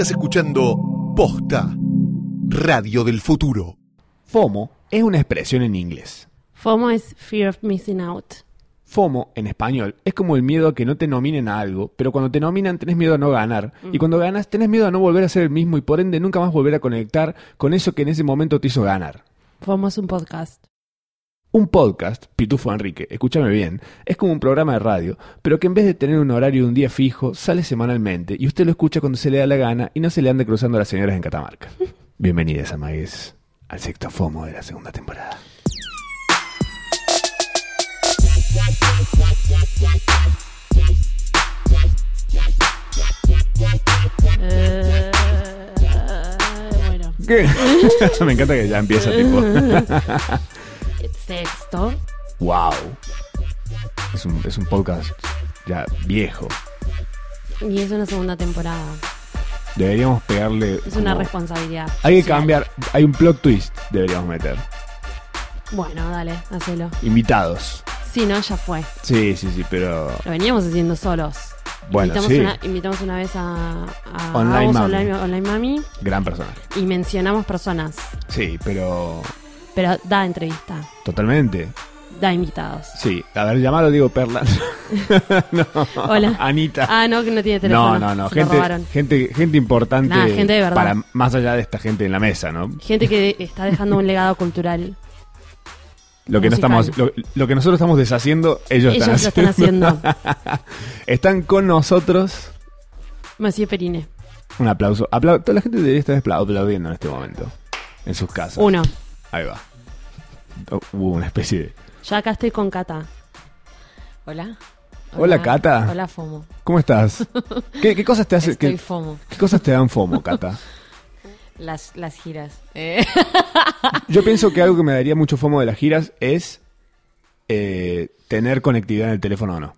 Estás escuchando Posta, Radio del Futuro. FOMO es una expresión en inglés. FOMO es Fear of Missing Out. FOMO, en español, es como el miedo a que no te nominen a algo, pero cuando te nominan tenés miedo a no ganar. Y cuando ganas tenés miedo a no volver a ser el mismo y por ende nunca más volver a conectar con eso que en ese momento te hizo ganar. FOMO es un podcast. Un podcast, Pitufo Enrique, escúchame bien, es como un programa de radio, pero que en vez de tener un horario de un día fijo, sale semanalmente y usted lo escucha cuando se le da la gana y no se le ande cruzando a las señoras en Catamarca. Bienvenidas, amagues, al sexto FOMO de la segunda temporada. Eh, bueno, ¿Qué? Me encanta que ya empieza tipo. sexto. wow. Es un, es un podcast ya viejo. Y es una segunda temporada. Deberíamos pegarle. Es una responsabilidad. Hay que social. cambiar. Hay un plot twist. Deberíamos meter. Bueno, dale, hacelo. Invitados. Sí, no, ya fue. Sí, sí, sí, pero. Lo veníamos haciendo solos. Bueno, invitamos, sí. una, invitamos una vez a, a Online Agus Mami. Online, Online Mami Gran personaje. y mencionamos personas. Sí, pero. Pero da entrevista, Totalmente. da invitados. Sí. A ver, llamalo Diego Perla. no. Hola. Anita. Ah, no, que no tiene teléfono. no, no, no. Gente, gente, gente importante. Nah, gente de verdad. Para más allá de esta gente en la mesa, ¿no? Gente que está dejando un legado cultural. Lo que, no Musical. estamos, lo, lo que nosotros estamos deshaciendo, ellos, Ellos están lo están haciendo. Están con nosotros. Monsieur Perine. Un aplauso. Aplau- Toda la gente debería estar apla- aplaudiendo en este momento. En sus casas. Uno. Ahí va. Oh, Hubo una especie de. Ya acá estoy con Cata. Hola. Hola, Cata. Hola, FOMO. ¿Cómo estás? ¿Qué, qué cosas te hace, Estoy qué, FOMO. qué cosas te dan FOMO, Cata? Las, las giras. Eh, Yo pienso que algo que me daría mucho FOMO de las giras es eh, tener conectividad en el teléfono o no.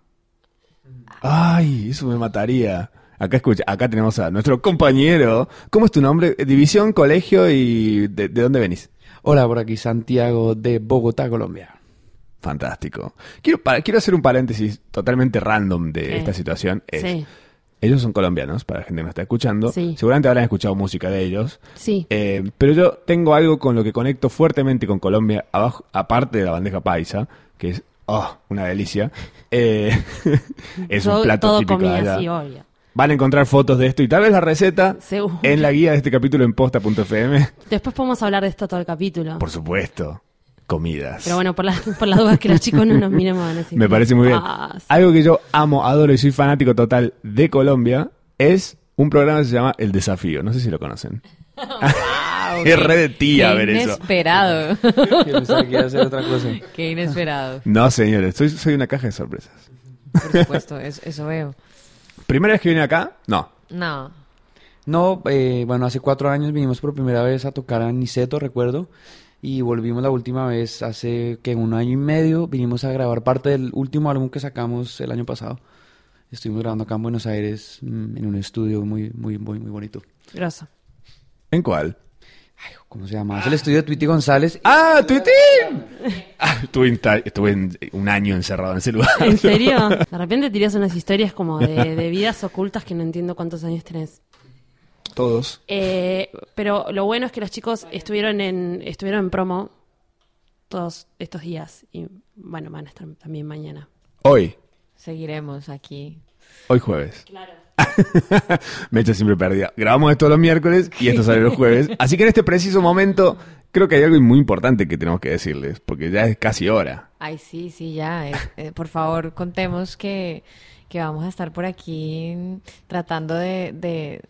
Ay, eso me mataría. Acá escucha, acá tenemos a nuestro compañero. ¿Cómo es tu nombre? División, colegio y de, de dónde venís? Hola, por aquí Santiago de Bogotá, Colombia. Fantástico. Quiero, para- quiero hacer un paréntesis totalmente random de ¿Qué? esta situación. Es, Sí, Ellos son colombianos, para la gente que nos está escuchando. Sí. Seguramente habrán escuchado música de ellos. sí. Eh, pero yo tengo algo con lo que conecto fuertemente con Colombia, abajo, aparte de la bandeja paisa, que es oh, una delicia. Eh, es un Todo- plato todo típico de comida allá. así, obvio. Van a encontrar fotos de esto y tal vez la receta Seguro. en la guía de este capítulo en posta.fm. Después podemos hablar de esto todo el capítulo. Por supuesto, comidas. Pero bueno, por, la- por las dudas que los chicos no nos miren, van a decir, Me parece muy bien. "Ah, sí". Algo que yo amo, adoro y soy fanático total de Colombia es un programa que se llama El Desafío. No sé si lo conocen. wow, Es re de tía ver eso. inesperado. Que hacer otra cosa. qué inesperado. No, señores, soy, soy una caja de sorpresas. Por supuesto, es- eso veo. ¿Primera vez que vine acá? No. No. No, eh, bueno, hace cuatro años vinimos por primera vez a tocar a Niceto, recuerdo. Y volvimos la última vez hace que un año y medio. Vinimos a grabar parte del último álbum que sacamos el año pasado. Estuvimos grabando acá en Buenos Aires, mm, en un estudio muy, muy, muy, muy bonito. Grosso. ¿En cuál? Ay, ¿Cómo se llama? Es el estudio de Tweety González. ¡Ah, Tuitín! Ah, estuve, en ta- estuve en- un año encerrado en ese lugar. ¿En serio? De repente tiras unas historias como de, de vidas ocultas que no entiendo cuántos años tenés. Todos. Eh, pero lo bueno es que los chicos estuvieron en, estuvieron en promo todos estos días. Y bueno, van a estar también mañana. Hoy. Seguiremos aquí. Hoy jueves. Claro. Mecha siempre perdida. Grabamos esto los miércoles y esto sale los jueves. Así que en este preciso momento creo que hay algo muy importante que tenemos que decirles, porque ya es casi hora. Ay, sí, sí, ya. eh, eh, por favor, contemos que, que vamos a estar por aquí tratando de, de,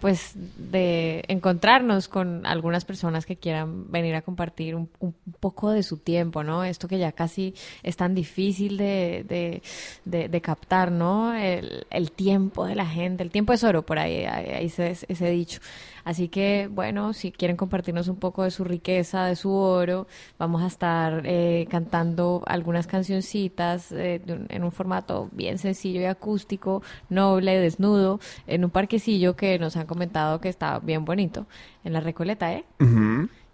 pues, de encontrarnos con algunas personas que quieran venir a compartir un, un poco de su tiempo, ¿no? Esto que ya casi es tan difícil de, de, de, de captar, ¿no? El, tiempo de la gente. El tiempo es oro, por ahí, ahí, ahí se- ese dicho. Así que, bueno, si quieren compartirnos un poco de su riqueza, de su oro, vamos a estar eh, cantando algunas cancioncitas eh, en un formato bien sencillo y acústico, noble, desnudo, en un parquecillo que nos han comentado que está bien bonito, en la Recoleta, ¿eh?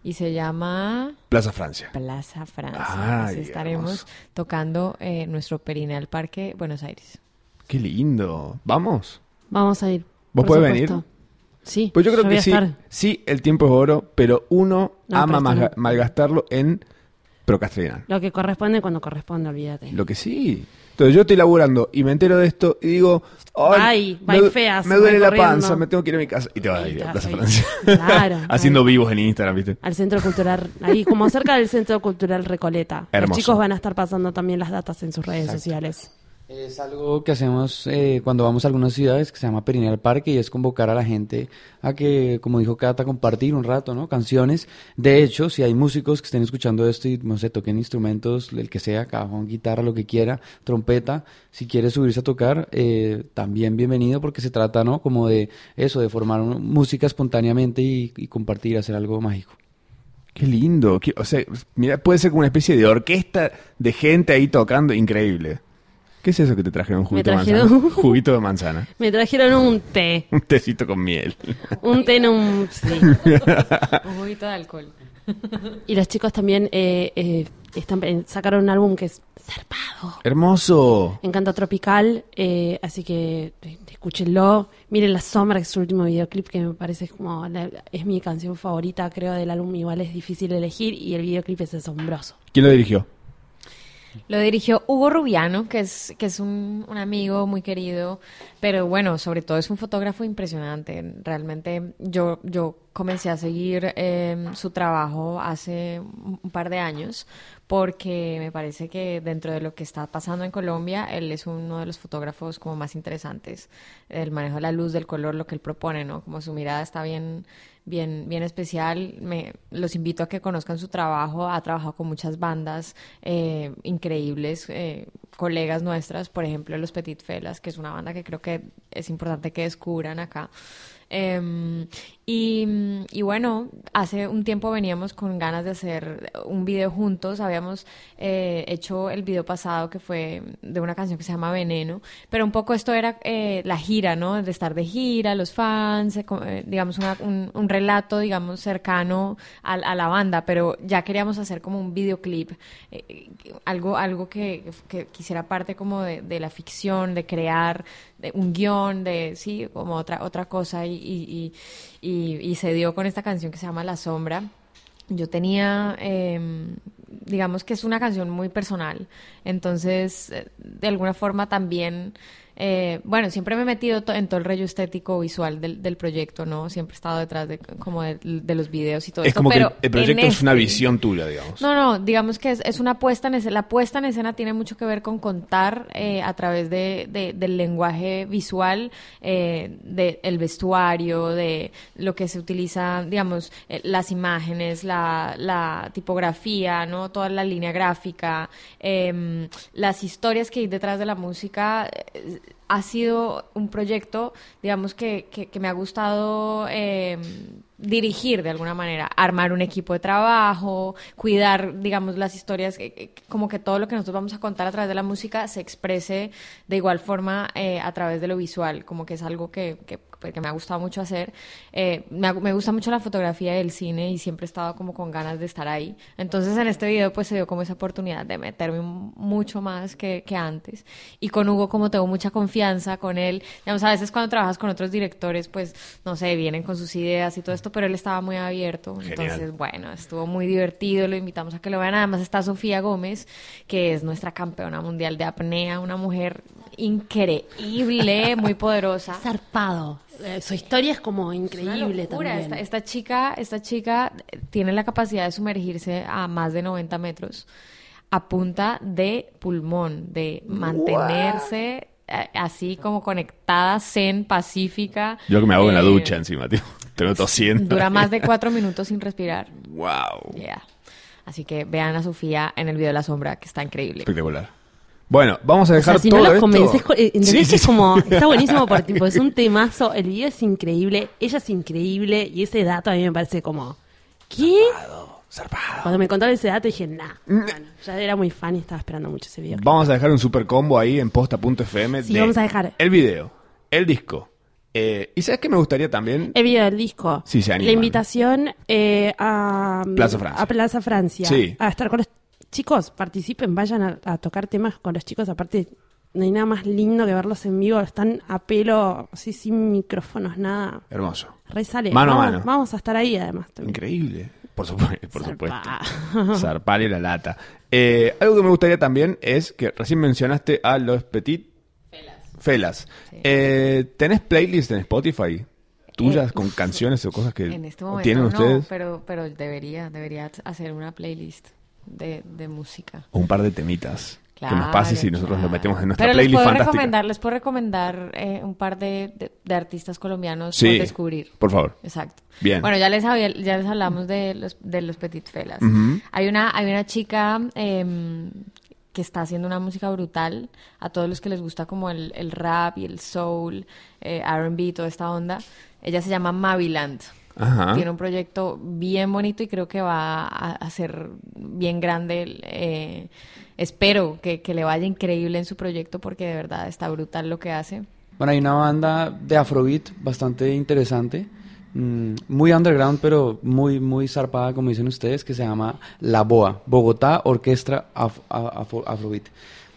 Y se llama Plaza Francia. Plaza Francia. Así estaremos tocando eh, nuestro Perineal Parque Buenos Aires. Qué lindo. ¿Vamos? Vamos a ir. ¿Vos supuesto. venir? Sí. Pues yo creo que sí. estar. Sí, el tiempo es oro, pero uno No, ama pero malgastarlo en procrastinar. Lo que corresponde cuando corresponde, olvídate. Lo que sí. Entonces yo estoy laburando y me entero de esto y digo, Ay, me, feas, me duele la corriendo. panza, me tengo que ir a mi casa. Y te vas a ir a Plaza. Francia. Claro. Haciendo vivos en Instagram, ¿viste? Al Centro Cultural, ahí como cerca del Centro Cultural Recoleta. Hermoso. Los chicos van a estar pasando también las datas en sus redes sociales. Es algo que hacemos eh, cuando vamos a algunas ciudades que se llama Perineal Parque y es convocar a la gente a que, como dijo Cata, compartir un rato, ¿no? Canciones. De hecho, si hay músicos que estén escuchando esto y, no sé, toquen instrumentos, el que sea, cajón, guitarra, lo que quiera, trompeta, si quiere subirse a tocar, eh, también bienvenido porque se trata, ¿no? Como de eso, de formar música espontáneamente y, y compartir, hacer algo mágico. Qué lindo. O sea, mira, puede ser como una especie de orquesta de gente ahí tocando. Increíble. ¿Qué es eso que te trajeron? Juguito trajeron- de manzana. Juguito de manzana. Me trajeron un té. Un tecito con miel. Un té en un... Sí. Un juguito de alcohol. Y los chicos también eh, eh, están, eh, sacaron un álbum que es zarpado. Hermoso. Encanto Tropical, eh, así que eh, escúchenlo. Miren La Sombra, que es su último videoclip, que me parece como la- es mi canción favorita, creo, del álbum. Igual es difícil elegir y el videoclip es asombroso. ¿Quién lo dirigió? Lo dirigió Hugo Rubiano, que es, que es un, un amigo muy querido, pero bueno, sobre todo es un fotógrafo impresionante. Realmente yo, yo comencé a seguir eh, su trabajo hace un par de años porque me parece que dentro de lo que está pasando en Colombia, él es uno de los fotógrafos como más interesantes. El manejo de la luz, del color, lo que él propone, ¿no? Como su mirada está bien, bien, bien especial. Me, los invito a que conozcan su trabajo. Ha trabajado con muchas bandas eh, increíbles, eh, colegas nuestras, por ejemplo, los Petit Felas, que es una banda que creo que es importante que descubran acá. Em, y, y bueno, hace un tiempo veníamos con ganas de hacer un video juntos. Habíamos eh, hecho el video pasado que fue de una canción que se llama Veneno, pero un poco esto era eh, la gira, ¿no? De estar de gira, los fans, eh, eh, digamos, una- un, relato, digamos, cercano a, a la banda, pero ya queríamos hacer como un videoclip, eh, algo, algo que, quisiera parte como de, de la ficción, de crear de un guion, de sí, como otra, otra cosa, y, y, y, y- se dio con esta canción que se llama La Sombra. Yo tenía, eh, digamos que es una canción muy personal, entonces eh, de alguna forma también, eh, bueno, siempre me he metido to- en todo el rollo estético visual del, del proyecto, ¿no? Siempre he estado detrás de, como de, de los videos y todo Es esto, como que el, proyecto es una este- visión tuya, digamos. no, no, digamos que es, es una puesta en escena. La puesta en escena tiene mucho que ver con contar eh, a través de, de- del lenguaje visual, eh, del vestuario, de lo que se utiliza, digamos, eh, las imágenes, la, la tipografía, ¿no? Toda la línea gráfica, em, las historias que hay detrás de la música. Ha sido un proyecto, digamos, que, que, que me ha gustado eh, dirigir de alguna manera, armar un equipo de trabajo, cuidar, digamos, las historias, como que todo lo que nosotros vamos a contar a través de la música se exprese de igual forma eh, a través de lo visual, como que es algo que, que, que me ha gustado mucho hacer. Eh, me, me gusta mucho la fotografía del cine y siempre he estado como con ganas de estar ahí. Entonces en este video pues se dio como esa oportunidad de meterme mucho más que, que antes. Y con Hugo como tengo mucha confianza con él, digamos, a veces cuando trabajas con otros directores pues, no sé, vienen con sus ideas y todo esto, pero él estaba muy abierto. Genial. Entonces, bueno, estuvo muy divertido, lo invitamos a que lo vean. Además está Sofía Gómez, que es nuestra campeona mundial de apnea, una mujer increíble, muy poderosa. Zarpado. Eh, su historia es como Una increíble locura. también. Esta, esta chica, esta chica eh, tiene la capacidad de sumergirse a más de 90 metros a punta de pulmón, de mantenerse eh, así como conectada, zen, pacífica. Yo que me hago en la Eh, ducha encima, tío. Te tosiendo. Dura más de cuatro minutos sin respirar. Wow. Yeah. Así que vean a Sofía en el video de la sombra, que está increíble. Espectacular. Bueno, vamos a O dejar sea, si todo no los esto- convences, co- eh, ¿entendés Sí, es como, está buenísimo por tipo, es un temazo, el video es increíble, ella es increíble, y ese dato a mí me parece como, ¿qué? Zarpado. Cuando me contaron ese dato dije, nah, bueno, ya era muy fan y estaba esperando mucho ese video. Vamos a dejar un super combo ahí en posta.fm. Sí, de vamos a dejar. El video, el disco, Eh, ¿Y sabes qué me gustaría también? El video del disco. Sí, se animan. La invitación eh, a Plaza Francia. a Plaza Francia. Sí. A estar con los chicos, participen, vayan a, a tocar temas con los chicos. Aparte, no hay nada más lindo que verlos en vivo. Están a pelo, así sin micrófonos, nada. Hermoso. Re sale. Mano a mano. vamos a estar ahí además. también. Increíble. Por supuesto. Por supuesto. Zarpa. Zarpar y la lata. Eh, algo que me gustaría también es que recién mencionaste a los Petit Felas. Eh, ¿Tenés playlists en Spotify? ¿Tuyas Eh, con canciones o cosas que En este momento tienen no, ustedes? pero, pero debería, debería hacer una playlist de, de música. O un par de temitas. que nos Claro, pases y nosotros lo claro. metemos en nuestra Pero playlist les puedo fantástica. recomendar, les puedo recomendar eh, un par de, de- de artistas colombianos Sí. por descubrir. Por favor. Exacto. Bien. Bueno, ya les había- ya les hablamos de los de los Petit Felas. Ujú. Hay una hay una chica em, que está haciendo una música brutal a todos los que les gusta como el, el rap y el soul, eh, R&B, toda esta onda. Ella se llama Maviland. Ajá. Tiene un proyecto bien bonito y creo que va a, a ser bien grande. eh, espero que, que le vaya increíble en su proyecto porque de verdad está brutal lo que hace. Bueno, hay una banda de Afrobeat bastante interesante, mm, muy underground, pero muy, muy zarpada, como dicen ustedes, que se llama La Boa, Bogotá Orquestra Af- Afrobeat.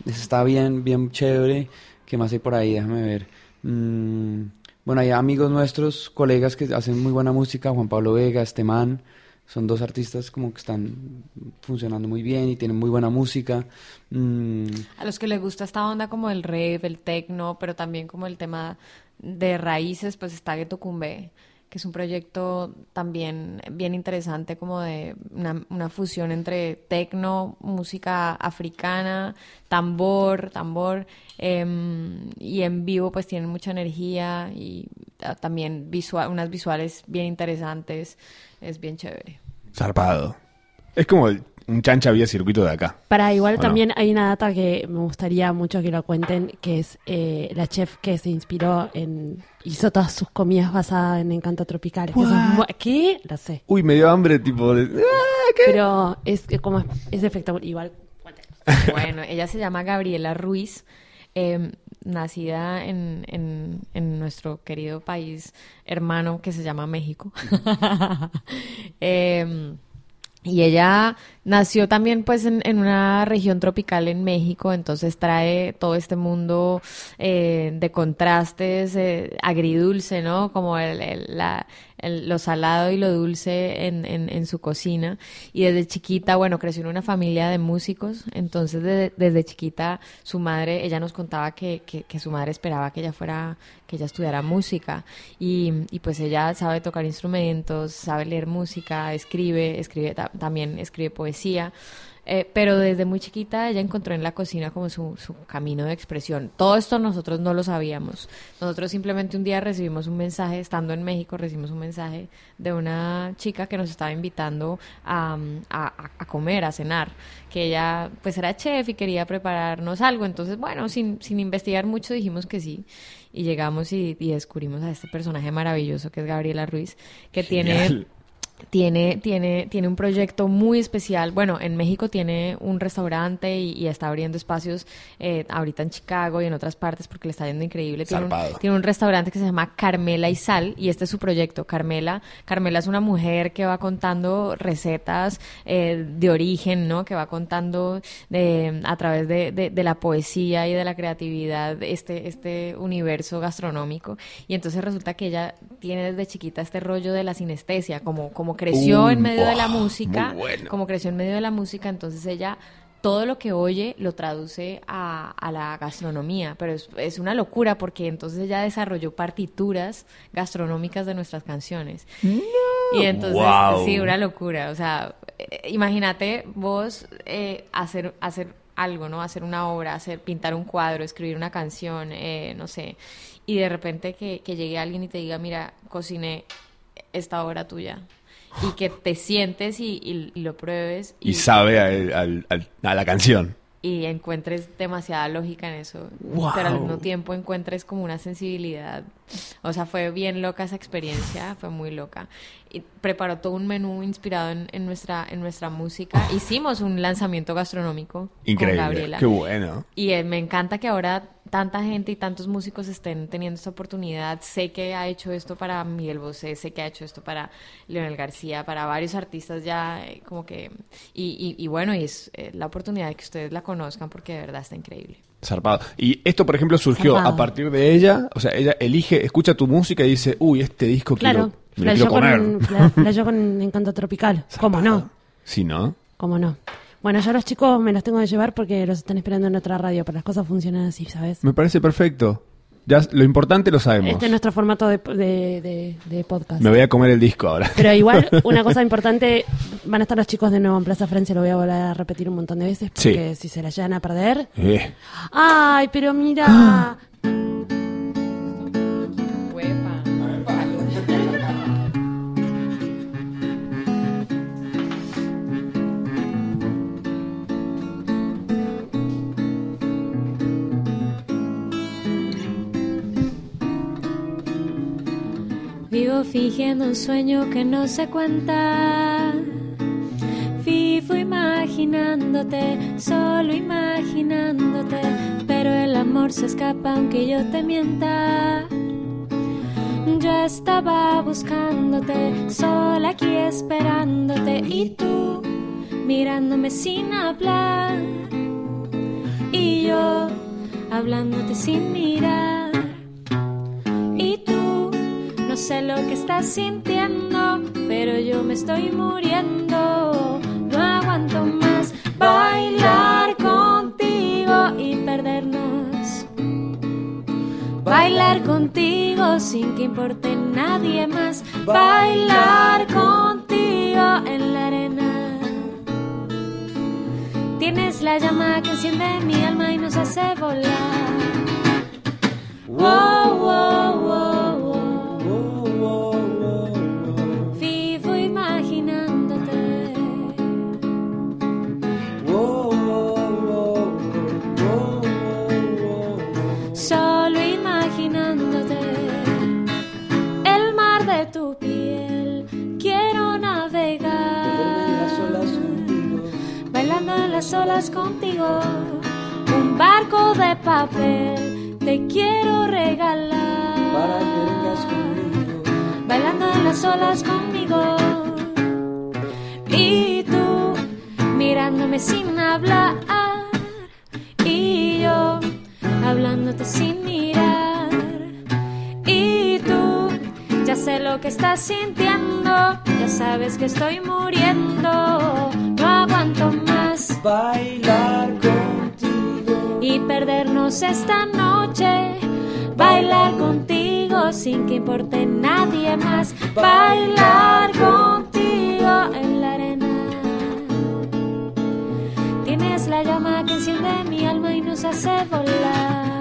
Está bien, bien chévere. ¿Qué más hay por ahí? Déjame ver. Mm, bueno, hay amigos nuestros, colegas que hacen muy buena música, Juan Pablo Vega, Estemán. Son dos artistas como que están funcionando muy bien y tienen muy buena música. Mm, A los que les gusta esta onda como el rap, el techno, pero también como el tema de raíces, pues está Ghetto Cumbe, que es un proyecto también bien interesante como de una, fusión entre techno, música africana, tambor, tambor, em, y en vivo pues tienen mucha energía y ah, también visual, unas visuales bien interesantes, es bien chévere. Zarpado. Es como el- un chancha vía circuito de acá. Para igual también hay una data que me gustaría mucho que lo cuenten, que es eh, la chef que se inspiró en... hizo todas sus comidas basadas en Encanto Tropical. eso es ¿Qué? Lo sé. Uy, me dio hambre, tipo de... ¡Ah, qué! Pero es como es, es espectacular. Igual, cuéntenos. Bueno, ella se llama Gabriela Ruiz, eh, nacida en, en- en nuestro querido país hermano que se llama México. Em, y ella nació también pues en, en una región tropical en México, entonces trae todo este mundo eh, de contrastes, eh, agridulce, ¿no? Como el, el- la- el- lo salado y lo dulce en, en- en su cocina. Y desde chiquita, bueno, creció en una familia de músicos, entonces de- desde chiquita su madre, ella nos contaba que, que- que su madre esperaba que ella fuera, que ella estudiara música. Y, y pues ella sabe tocar instrumentos, sabe leer música, escribe, escribe ta- también escribe poesía. Eh, pero desde muy chiquita ella encontró en la cocina como su, su camino de expresión. Todo esto nosotros no lo sabíamos. Nosotros simplemente un día recibimos un mensaje, estando en México, recibimos un mensaje de una chica que nos estaba invitando a, a- a comer, a cenar, que ella pues era chef y quería prepararnos algo. Entonces, bueno, sin, sin investigar mucho dijimos que sí. Y llegamos y, y descubrimos a este personaje maravilloso que es Gabriela Ruiz, que tiene tiene, tiene un proyecto muy especial. Bueno, en México tiene un restaurante y, y está abriendo espacios eh, ahorita en Chicago y en otras partes porque le está yendo increíble. Tiene un, tiene un restaurante que se llama Carmela y Sal y este es su proyecto. Carmela, Carmela es una mujer que va contando recetas eh, de origen, ¿no? Que va contando de, a través de, de- de la poesía y de la creatividad este, este universo gastronómico. Y entonces resulta que ella tiene desde chiquita este rollo de la sinestesia, como, como creció Uh, en medio de la música, bueno. como creció en medio de la música, entonces ella todo lo que oye lo traduce a, a la gastronomía, pero es, es una locura porque entonces ella desarrolló partituras gastronómicas de nuestras canciones. Y entonces, Wow. sí, una locura. O sea, eh, imagínate vos eh, hacer, hacer algo, ¿no? Hacer una obra, hacer, pintar un cuadro, escribir una canción, eh, no sé. Y de repente que, que llegue alguien y te diga, mira, cociné esta obra tuya. Y que te sientes y, y- y lo pruebes Y sabe a, a la canción. y encuentres demasiada lógica en eso, Wow. pero al mismo tiempo encuentres como una sensibilidad. O sea, fue bien loca esa experiencia, fue muy loca. Y preparó todo un menú inspirado en, en nuestra en nuestra música. Hicimos un lanzamiento gastronómico con. Gabriela. Qué bueno. Y eh, me encanta que ahora tanta gente y tantos músicos estén teniendo esta oportunidad. Sé que ha hecho esto para Miguel Bosé, sé que ha hecho esto para Leonel García, para varios artistas ya, eh, como que. Y, y, y bueno, y es eh, la oportunidad de que ustedes la conozcan porque de verdad está increíble. Zarpado. Y esto, por ejemplo, surgió Zarpado. a partir de ella. O sea, ella elige, escucha tu música y dice, uy, este disco Claro, quiero, quiero comer. con, fla- flasheó con Encanto Tropical. ¿Cómo no? Sí, ¿no? ¿Cómo no? Bueno, ya los chicos me los tengo que llevar porque los están esperando en otra radio, pero las cosas funcionan así, ¿sabes? Me parece perfecto. Ya lo importante lo sabemos. Este es nuestro formato de, de- de- de podcast. Me voy a comer el disco ahora. Pero igual, una cosa importante, van a estar los chicos de nuevo en Plaza Francia, lo voy a volver a repetir un montón de veces, Sí. porque si se la llegan a perder... Eh, ¡Ay, pero mira! Vivo fingiendo un sueño que no se cuenta. Vivo imaginándote, solo imaginándote. Pero el amor se escapa aunque yo te mienta. Yo estaba buscándote, sola aquí esperándote. Y tú mirándome sin hablar. Y yo hablándote sin mirar. Sé lo que estás sintiendo, pero yo me estoy muriendo. No aguanto más bailar contigo y perdernos. Bailar contigo sin que importe nadie más. Bailar contigo en la arena. Tienes la llama que enciende mi alma y nos hace volar. Wow, contigo. Un barco de papel. Te quiero regalar. Bailando en las olas conmigo. Y tú mirándome sin hablar. Y yo hablándote sin mirar. Y tú ya sé lo que estás sintiendo. Ya sabes que estoy muriendo. Aguanto más Bailar contigo. y perdernos esta noche. Bailar contigo sin que importe nadie más. Bailar contigo en la arena. Tienes la llama que enciende mi alma y nos hace volar.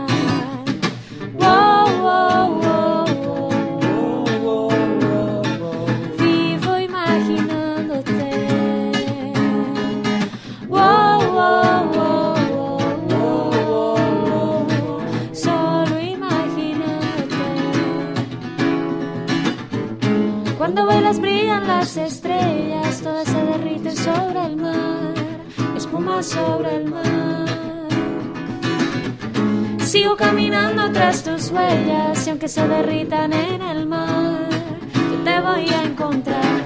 Las estrellas, todas se derriten sobre el mar, espuma sobre el mar. Sigo caminando tras tus huellas y aunque se derritan en el mar, yo te voy a encontrar.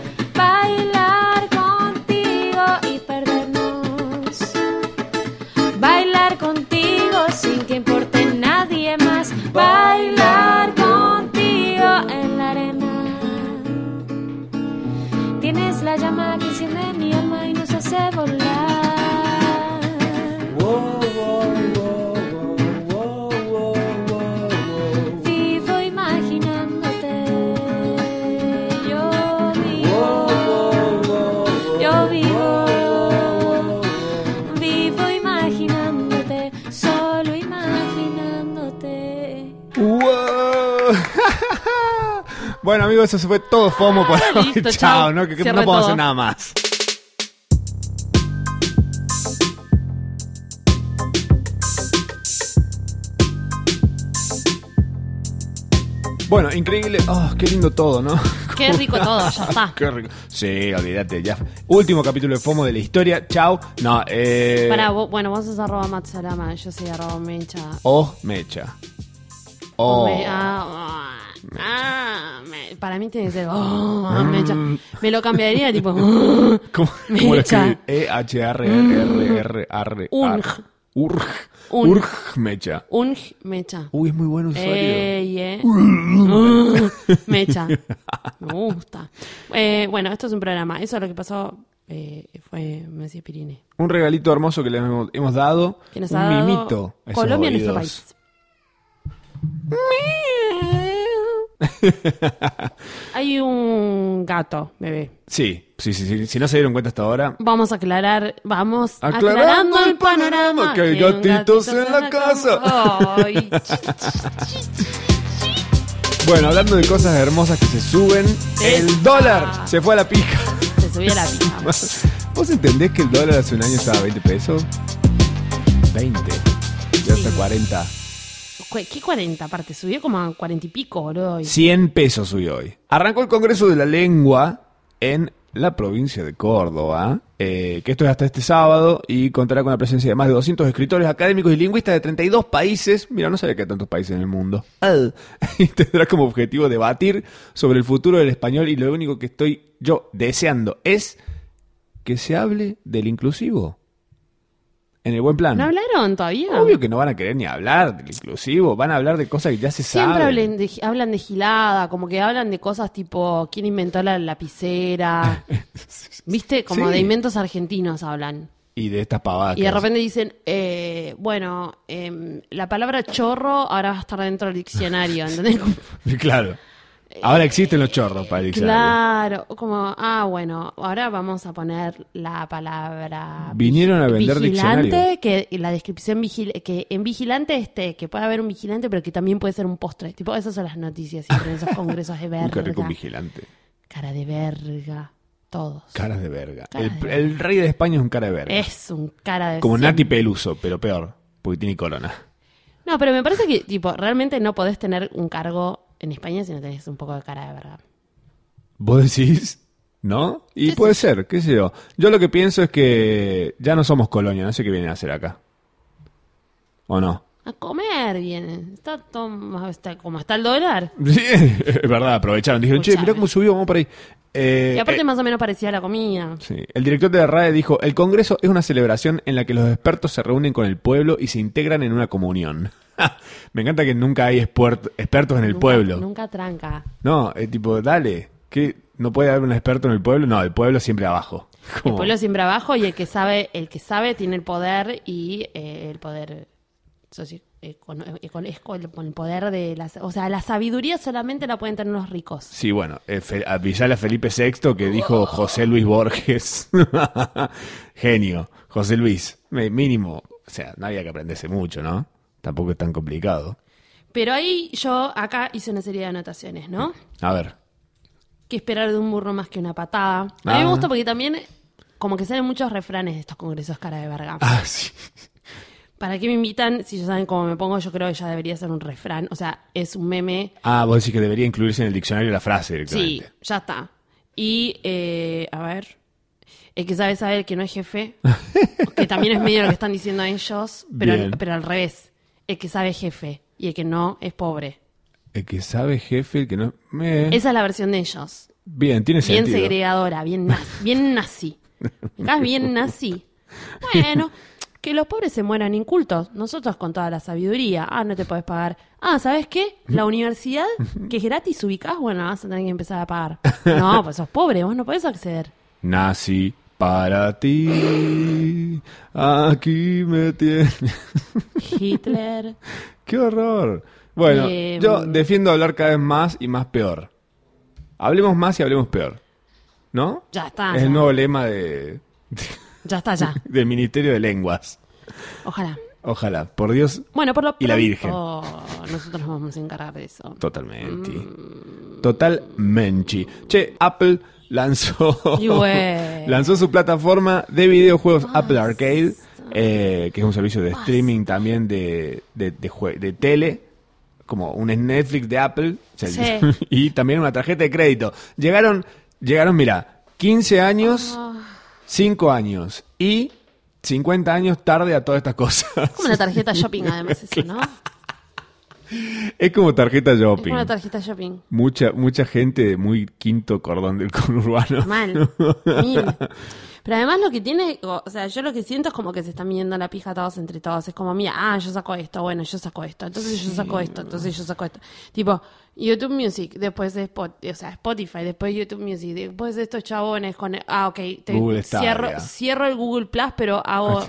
Bueno, amigos, eso fue todo FOMO por hoy. Listo, Chao. ¿no? Que, no podemos hacer nada más. Bueno, increíble. Oh, qué lindo todo, ¿no? Qué rico todo, ya está. Qué rico. Sí, olvídate, ya. Último capítulo de FOMO de la historia. Chao. No, eh. Para, bueno, vos sos arroba Matsurama, yo soy arroba Mecha. O Mecha. O. Me- ah, ah, me- para mí tiene que ser oh, Mecha. Me lo cambiaría tipo oh, ¿Cómo? E H R R R R Ung. Urg. Ung. Urg Mecha. un Mecha. Uy, es muy buen usuario. Eh. Uh, Mecha. Me gusta. Eh, bueno, esto es un programa. Eso es lo que pasó. eh, fue Messi Pirine. Un regalito hermoso que le hemos, hemos dado. Que nos un ha dado mimito. Colombia nuestro país. Hay un gato, bebé. Sí, sí, sí, sí. Si no se dieron cuenta hasta ahora. Vamos a aclarar, vamos Aclarando aclarando, el panorama. que hay gatitos gatito en la casa. Ay, Bueno, hablando de cosas hermosas que se suben, el dólar se fue a la pija. se subió la pija. ¿Vos entendés que el dólar hace un año estaba a 20 pesos? 20. Ya Sí. 40. ¿Qué 40 aparte? Subió como a 40 y pico, boludo. y- 100 pesos subió hoy. Arrancó el Congreso de la Lengua en la provincia de Córdoba, eh, que esto es hasta este sábado y contará con la presencia de más de 200 escritores académicos y lingüistas de 32 países. Mira, no sabía que hay tantos países en el mundo. Ah. Y tendrá como objetivo debatir sobre el futuro del español y lo único que estoy yo deseando es que se hable del inclusivo. En el buen plan. ¿No hablaron todavía? Obvio que no van a querer ni hablar del inclusivo, van a hablar de cosas que ya se Siempre saben. de, hablan de gilada, como que hablan de cosas tipo quién inventó la lapicera. ¿Viste? Como Sí. de inventos argentinos hablan. Y de estas pavadas. Y de repente dicen, eh, bueno, em, la palabra chorro ahora va a estar dentro del diccionario, ¿entendés? Claro. Ahora existen los chorros para el diccionario. Claro, como, ah, bueno, ahora vamos a poner la palabra Vinieron a vender vigilante, diccionario. que la descripción vigil que en vigilante esté, que puede haber un vigilante, pero que también puede ser un postre. Tipo, esas son las noticias siempre en esos congresos de qué rico verga. un vigilante. Cara de verga, todos. Caras de verga. Cara el, de el rey de España es un cara de verga. Es un cara de Como siempre. Nati Peluso, pero peor, porque tiene corona. No, pero me parece que, tipo, realmente no podés tener un cargo en España si no tenés un poco de cara de verga. ¿Vos decís? ¿No? Y Sí, puede sí. ser, qué sé yo. Yo lo que pienso es que ya no somos colonia, no sé qué vienen a hacer acá. ¿O no? A comer viene. Está todo está, como está el dólar. Sí, es verdad, aprovecharon. Dijeron, che, mirá Escuchame. cómo subió, vamos por ahí. Eh, Y aparte eh, más o menos parecía la comida. Sí. El director de la RAE dijo, el Congreso es una celebración en la que los expertos se reúnen con el pueblo y se integran en una comunión. Me encanta que nunca hay expertos en el Nunca- pueblo. Nunca tranca. No, es tipo, dale, ¿qué? ¿No puede haber un experto en el pueblo? No, el pueblo siempre abajo. El pueblo siempre abajo y el que sabe, el que sabe tiene el poder y eh, el poder socio- es con el con el poder de la, o sea, la sabiduría solamente la pueden tener los ricos. Sí, bueno, eh, Fe- avisale a Felipe VI que dijo José Luis Borges. Genio, José Luis. Mínimo, o sea, no había que aprenderse mucho, ¿no? Tampoco es tan complicado. Pero ahí yo acá hice una serie de anotaciones, ¿no? A ver. que esperar de un burro más que una patada. A mí Ah. me gusta porque también como que salen muchos refranes de estos congresos cara de verga. Ah, sí. ¿Para qué me invitan? Si ya saben cómo me pongo, yo creo que ya debería ser un refrán. O sea, es un meme. Ah, vos decís que debería incluirse en el diccionario la frase Sí, directamente. ya está. Y, eh, a ver, el que sabe sabe el que no es jefe, que también es medio lo que están diciendo ellos, pero, Bien. pero al revés. El que sabe jefe y el que no es pobre. El que sabe jefe, el que no... Eh, Esa es la versión de ellos. Bien, tiene Bien sentido. segregadora, bien nazi. Bien nazi. Acá es bien nazi. Bueno, que los pobres se mueran incultos. Nosotros con toda la sabiduría. Ah, no te podés pagar. Ah, ¿sabes qué? La universidad, que es gratis, ubicás, bueno, vas a tener que empezar a pagar. No, pues sos pobre, vos no podés acceder. Nací para ti, aquí me tienes. Hitler. ¡Qué horror! Bueno, Eh, yo defiendo hablar cada vez más y más peor. Hablemos más y hablemos peor. ¿No? Ya está, Es ya. el nuevo lema de, Ya está, ya. del Ministerio de Lenguas. Ojalá. Ojalá, por Dios, Bueno, por lo Y la Virgen. nosotros nos vamos a encargar de eso. totalmente. Mm. Totalmente. Che, Apple lanzó, lanzó su plataforma de videojuegos Apple Arcade, eh, que es un servicio de streaming también de, de, de jue- de tele, como un Netflix de Apple Sí. y también una tarjeta de crédito. Llegaron, llegaron, mira, 15 años, Ah. 5 años y 50 años tarde a todas estas cosas. Como una tarjeta shopping, además, eso, ¿no? Es como tarjeta Es shopping. como una tarjeta shopping. Mucha, mucha gente de muy quinto cordón del conurbano. Mal. Mil. Pero además lo que tiene, o sea, yo lo que siento es como que se están midiendo la pija todos entre todos. Es como, mira, ah, yo saco esto, bueno, yo saco esto, entonces yo saco esto, entonces yo saco esto. Tipo, YouTube Music, después de Spotify, o sea, Spotify, después YouTube Music, después de estos chabones con, ah, ok, te- Google Stadia. cierro, cierro el Google Plus, pero hago,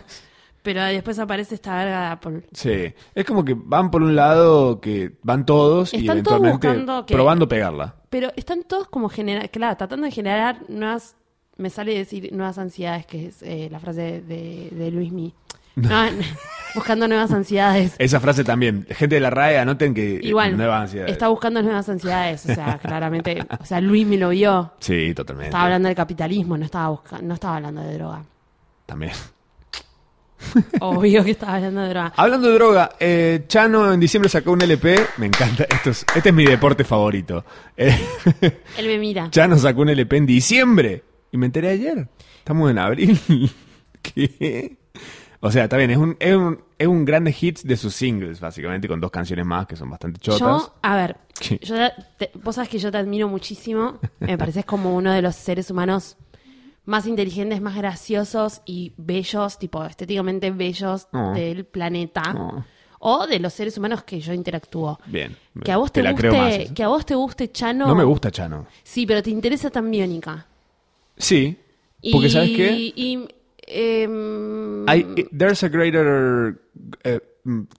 pero después aparece esta verga de Apple. Sí, es como que van por un lado que van todos y Están todos eventualmente buscando que- probando pegarla. Pero están todos como generar, claro, tratando de generar nuevas, me sale decir nuevas ansiedades, que es eh, la frase de, de Luis Mi. buscando nuevas ansiedades. Esa frase también. Gente de la RAE, anoten que Igual, nueva ansiedad. está buscando nuevas ansiedades, o sea, claramente, o sea, Luis me lo vio. Sí, totalmente. Estaba hablando del capitalismo, no estaba buscando, no estaba hablando de droga. También. Obvio que estaba hablando de droga. Hablando de droga, eh, Chano en diciembre sacó un LP. Me encanta. Esto es- este es mi deporte favorito. Eh, Él me mira. Chano sacó un LP en diciembre. Y me enteré ayer. Estamos en abril. ¿Qué? O sea, está bien, es un, es un, es un grande hit de sus singles, básicamente, con dos canciones más que son bastante chotas. Yo, a ver, yo te- vos sabes que yo te admiro muchísimo. Me pareces como uno de los seres humanos más inteligentes, más graciosos y bellos, tipo estéticamente bellos Oh. del planeta. Oh. O de los seres humanos que yo interactúo. Bien. Que a vos te, más. guste, que a vos te guste Chano. No me gusta Chano. Sí, pero te interesa tan biónica. Sí. Porque, Y- ¿sabes qué? Y, em, I- there's a greater eh,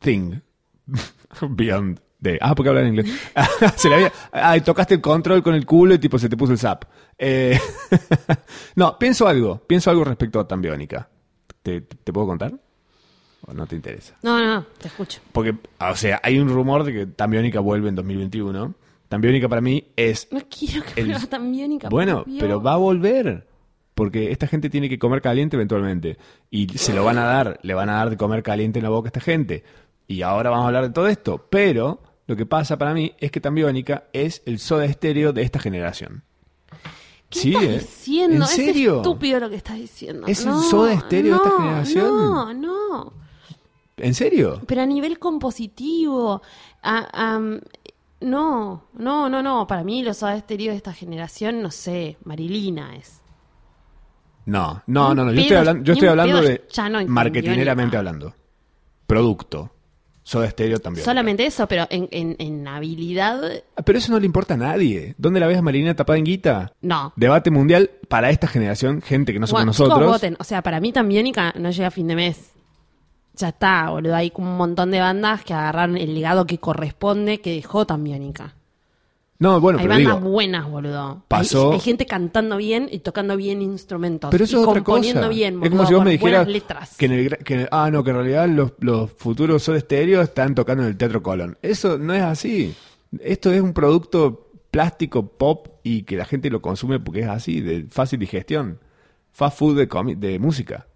thing beyond the... Ah, porque hablan inglés. se le había... Ay, tocaste el control con el culo y tipo se te puso el zap. Eh, no, pienso algo. Pienso algo respecto a Tan Biónica. ¿Te, te puedo contar? ¿O no te interesa? no, no, te escucho. Porque, o sea, hay un rumor de que Tan Biónica vuelve en 2021. Tan Biónica para mí es... No quiero que El- vuelva tan biónica. Bueno, pero va a volver. Porque esta gente tiene que comer caliente eventualmente. Y se lo van a dar, le van a dar de comer caliente en la boca a esta gente. Y ahora vamos a hablar de todo esto. Pero lo que pasa para mí es que Tambiónica es el soda estéreo de esta generación. ¿Qué Sí, estás ¿eh? diciendo? ¿En Es serio? estúpido lo que estás diciendo. ¿Es el Soda Stereo de esta generación? No, no. ¿En serio? Pero a nivel compositivo, a- no, no, no, no. Para mí los Soda Stereo de esta generación, no sé, Marilina es. No, no, no, no. Yo estoy hablando, yo estoy hablando de marketineramente hablando. Producto. Soda estéreo también. Solamente eso, pero en, en, en habilidad, Ah, Pero eso no le importa a nadie. ¿Dónde la ves a Marina tapada en guita? no. Debate mundial para esta generación, gente que no somos Bueno, chicos, nosotros. voten. O sea, para mí también no llega a fin de mes. Ya está, boludo. Hay como un montón de bandas que agarraron el legado que corresponde que dejó Tambiónica. No, bueno, hay pero bandas digo, buenas, boludo. pasó- Hay, hay gente cantando bien y tocando bien instrumentos. pero eso y es otra componiendo cosa. bien, es boludo, como si vos me dijeras letras. que en el, gra- que en el- ah, no, que en realidad los, los futuros Soda Stereo están tocando en el Teatro Colón. Eso no es así. Esto es un producto plástico pop y que la gente lo consume porque es así, de fácil digestión. Fast food de, comi- de música.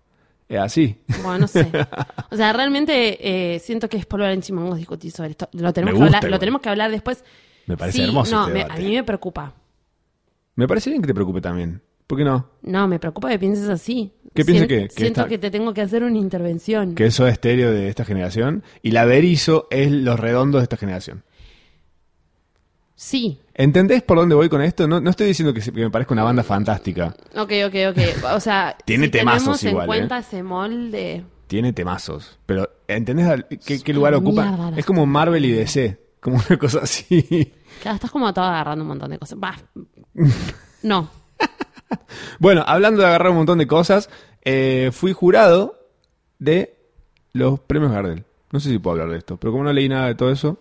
Es así. Bueno, no sé. O sea, realmente eh, siento que es polvo en chimangos discutir sobre esto. Lo que tenemos que hablar después. Me parece Sí, hermoso No, este me- a mí me preocupa. Me parece bien que te preocupe también. ¿Por qué no? No, me preocupa que pienses así. ¿Qué piensas que- que Siento que te tengo que hacer una intervención. Que es Soda Stereo de esta generación y la Berizo es los redondos de esta generación. Sí. ¿Entendés por dónde voy con esto? No, no estoy diciendo que, me parezca una banda fantástica. Ok, ok, ok. O sea, Tiene si temazos tenemos en igual, cuenta ¿eh? ese molde. Tiene temazos. Pero ¿entendés qué, qué lugar ocupa? mierda Es como Marvel y DC. Como una cosa así. Claro, estás como todo agarrando un montón de cosas. Bah. No. Bueno, hablando de agarrar un montón de cosas, eh, fui jurado de los premios Gardel. No sé si puedo hablar de esto, pero como no leí nada de todo eso,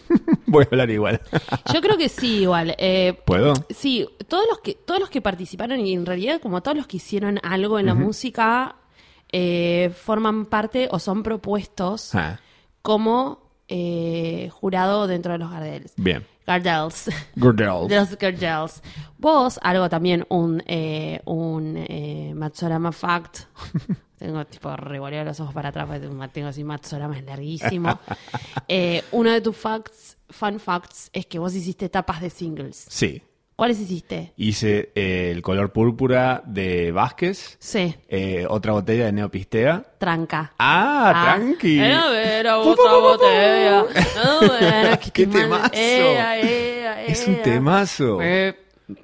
voy a hablar igual. Yo creo que sí, igual. Eh, ¿Puedo? Sí, todos los que todos los que participaron y en realidad como todos los que hicieron algo en la música eh, forman parte o son propuestos Ah, como eh, jurado dentro de los Gardels. bien. Gardels. Gordel. De los Gardels. Vos, algo también, un, eh, un eh, Matsorama Fact. Tengo tipo revoleo los ojos para atrás porque tengo- tengo así Matsorama, es larguísimo. Eh, uno de tus facts, fun facts, es que vos hiciste tapas de singles. Sí. ¿Cuáles hiciste? Hice eh, el color púrpura de Vázquez, Sí, eh, otra botella de Neopistea. tranca. Ah, tranqui. Era ver a otra botella. No, ¡Qué te temazo! manda- Ea, ea, Es un ea. temazo. Eh,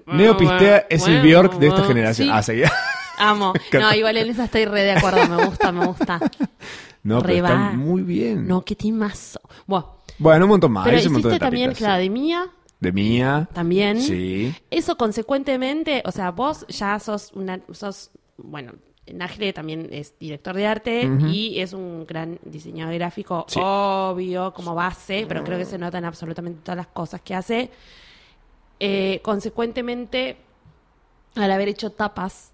Neopistea es el bueno, Bjork de esta generación. sí. Ah, seguía. Amo. No, igual en esa estoy re de acuerdo. Me gusta, me gusta. No, pero Re está va. muy bien. No, qué timazo. Bueno, Bueno, un montón más. pero hice un montón hiciste de también, claro, de mía, De mía. también. Sí. Eso consecuentemente, o sea, vos ya sos una, sos, bueno, Najle también es director de arte y es un gran diseñador gráfico, Sí. obvio, como base, pero creo que se notan absolutamente todas las cosas que hace. Eh, consecuentemente, al haber hecho tapas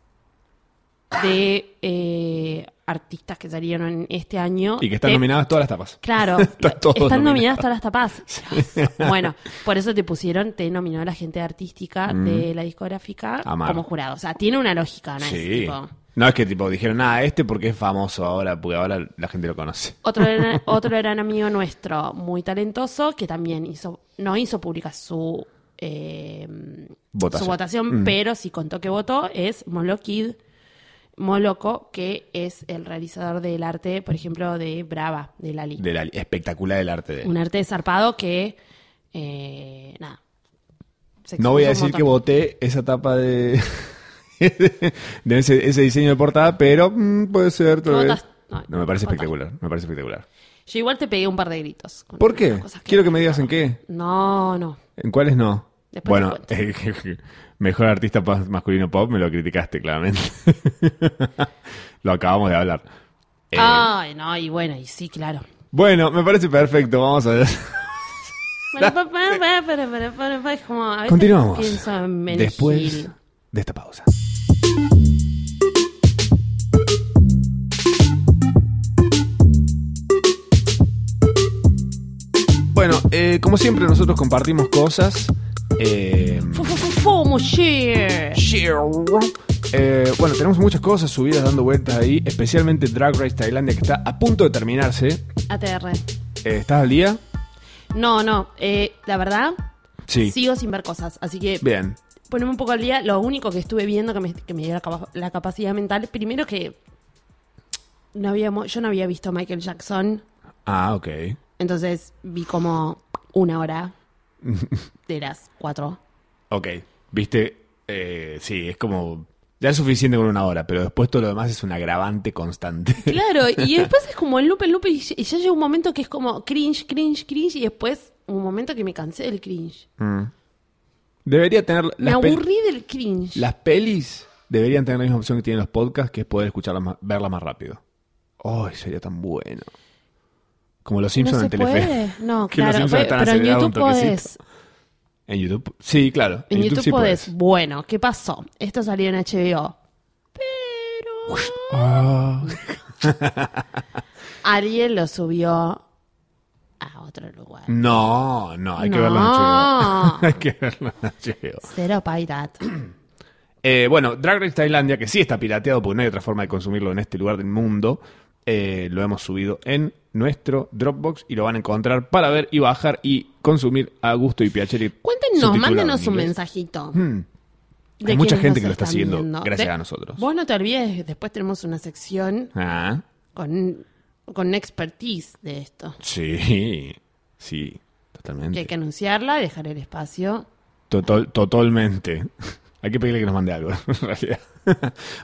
de eh, artistas que salieron en este año. Y que están te- nominadas todas las tapas. Claro, Está están nominadas todas las tapas. Bueno, por eso te pusieron, te nominó la gente artística de la discográfica Amar. como jurado. O sea, tiene una lógica, ¿no? Es Sí. tipo- No es que tipo dijeron, ah, este porque es famoso ahora, porque ahora la gente lo conoce. Otro era, otro era un amigo nuestro muy talentoso que también hizo, no hizo pública su, eh, Votación. su votación, Mm. pero sí contó que votó, es Molo Kid Moloco, que es el realizador del arte, por ejemplo, de Brava, de Lali. De la, espectacular el arte de él. Un arte zarpado que, eh, nada. No voy a decir que voté esa tapa de, de ese, ese diseño de portada, pero mm, puede ser. tal vez. No, No, me parece espectacular. Me parece espectacular. Yo igual te pegué un par de gritos. ¿Por qué? Quiero que me digas en qué. No, no. ¿En cuáles no? Después bueno, mejor artista masculino pop me lo criticaste, claramente. lo acabamos de hablar. Eh, Ay, no, y bueno, y sí, claro. Bueno, me parece perfecto. Vamos a ver. Bueno, como a Continuamos. Después de esta pausa. Bueno, eh, como siempre nosotros compartimos cosas. Eh, fu- mujer. eh, bueno, tenemos muchas cosas subidas dando vueltas ahí, especialmente Drag Race Tailandia que está a punto de terminarse. ATR. Eh, ¿Estás al día? No, no, eh, la verdad, Sí. sigo sin ver cosas. Así que Bien. poneme un poco al día. Lo único que estuve viendo que me, que me dio la, capa- la capacidad mental, primero que no habíamos, yo no había visto Michael Jackson, Ah, ok. entonces vi como una hora de las cuatro. Ok. Viste, eh, sí, es como... Ya es suficiente con una hora, pero después todo lo demás es un agravante constante. Claro, y después es como el loop, el loop, y ya llega un momento que es como cringe, cringe, cringe, y después un momento que me cansé del cringe. Mm. Debería tener... Me las aburrí del cringe. Las pelis deberían tener la misma opción que tienen los podcasts, que es poder escucharlas más, verlas más rápido. ¡Ay, sería tan bueno! Como los no Simpsons se en Telefe. No, Que los claro, Simpsons pe- están pero en YouTube podés. En YouTube. Sí, claro. En YouTube, sí podés. Bueno, ¿qué pasó? Esto salió en HBO. Pero Ah. Ariel lo subió a otro lugar. No, no, hay que No. verlo en HBO. hay que verlo en HBO. Cero Pirate. Eh, bueno, Drag Race Tailandia, que sí está pirateado porque no hay otra forma de consumirlo en este lugar del mundo, eh, lo hemos subido en nuestro Dropbox y lo van a encontrar para ver y bajar y consumir a gusto y piacere. Cuéntenos, mándenos en un mensajito. Hmm. Hay mucha gente que lo está siguiendo viendo. gracias De- a nosotros. Vos no te olvides, después tenemos una sección Ah, con, con expertise de esto. sí, sí, Que totalmente. hay que anunciarla y dejar el espacio. Total- totalmente. Hay que pedirle que nos mande algo, en realidad.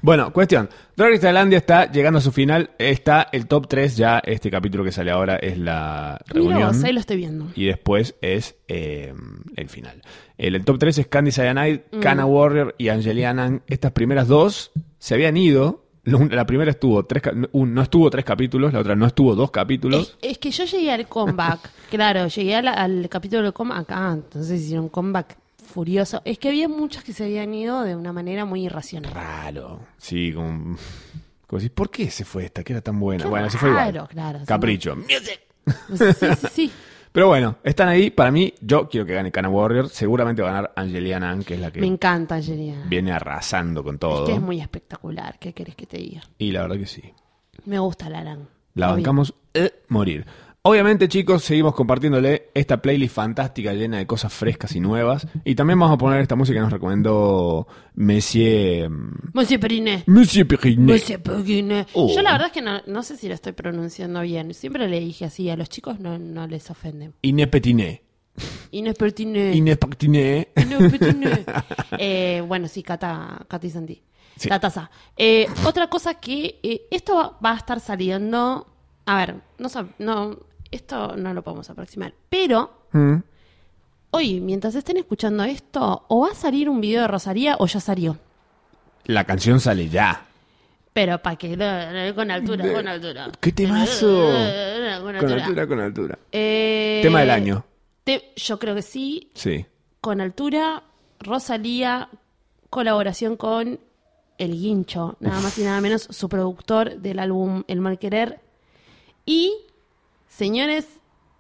bueno, cuestión. Drag Race Tailandia está llegando a su final. Está el top 3 ya. Este capítulo que sale ahora es la Mira reunión. vos, ahí lo estoy viendo. Y después es eh, el final. El, el top 3 es Candy Cyanide, Mm. Kana Warrior y Angeliana. Estas primeras dos se habían ido. La primera estuvo tres, un- no estuvo tres capítulos, la otra no estuvo dos capítulos. Es, es que yo llegué al comeback. claro, llegué al, al capítulo del comeback acá. Entonces hicieron comeback furioso. Es que había muchas que se habían ido de una manera muy irracional. Raro. Sí, como. como decís, ¿por qué se fue esta? Que era tan buena. Qué bueno, se fue igual. raro, claro, sí, Capricho. Sí, sí, sí. Pero bueno, están ahí. Para mí, yo quiero que gane Kana Warrior. Seguramente va a ganar Angeliana Ann, que es la que Me encanta Angelina. viene arrasando con Es todo. que es muy espectacular. ¿Qué querés que te diga? Y la verdad que sí. Me gusta la Aran. La Obvio. bancamos eh, morir. Obviamente, chicos, seguimos compartiéndole esta playlist fantástica llena de cosas frescas y nuevas. Y también vamos a poner esta música que nos recomendó Monsieur. mm, Monsieur Periné. Monsieur Perinet. Monsieur Periné. Oh. Yo la verdad es que no, no sé si lo estoy pronunciando bien. Siempre le dije así. A los chicos no, no les ofenden. Inés Petiné. Inés Periné. Inés Petiné. Inés Periné. Eh, bueno, sí, Cata, Cata y Santi. Sí. La taza. Eh, otra cosa que eh, esto va- va a estar saliendo. A ver, no, no, esto no lo podemos aproximar. Pero Mm. hoy, mientras estén escuchando esto, o va a salir un video de Rosalía o ya salió. La canción sale ya. Pero para que con altura, con altura. ¡Qué temazo! Con Con altura. altura, con altura. Eh, Tema del año. te- yo creo que sí. Sí. Con altura, Rosalía, colaboración con El Guincho, nada más y nada menos, su productor del álbum El Mal Querer. Y, señores,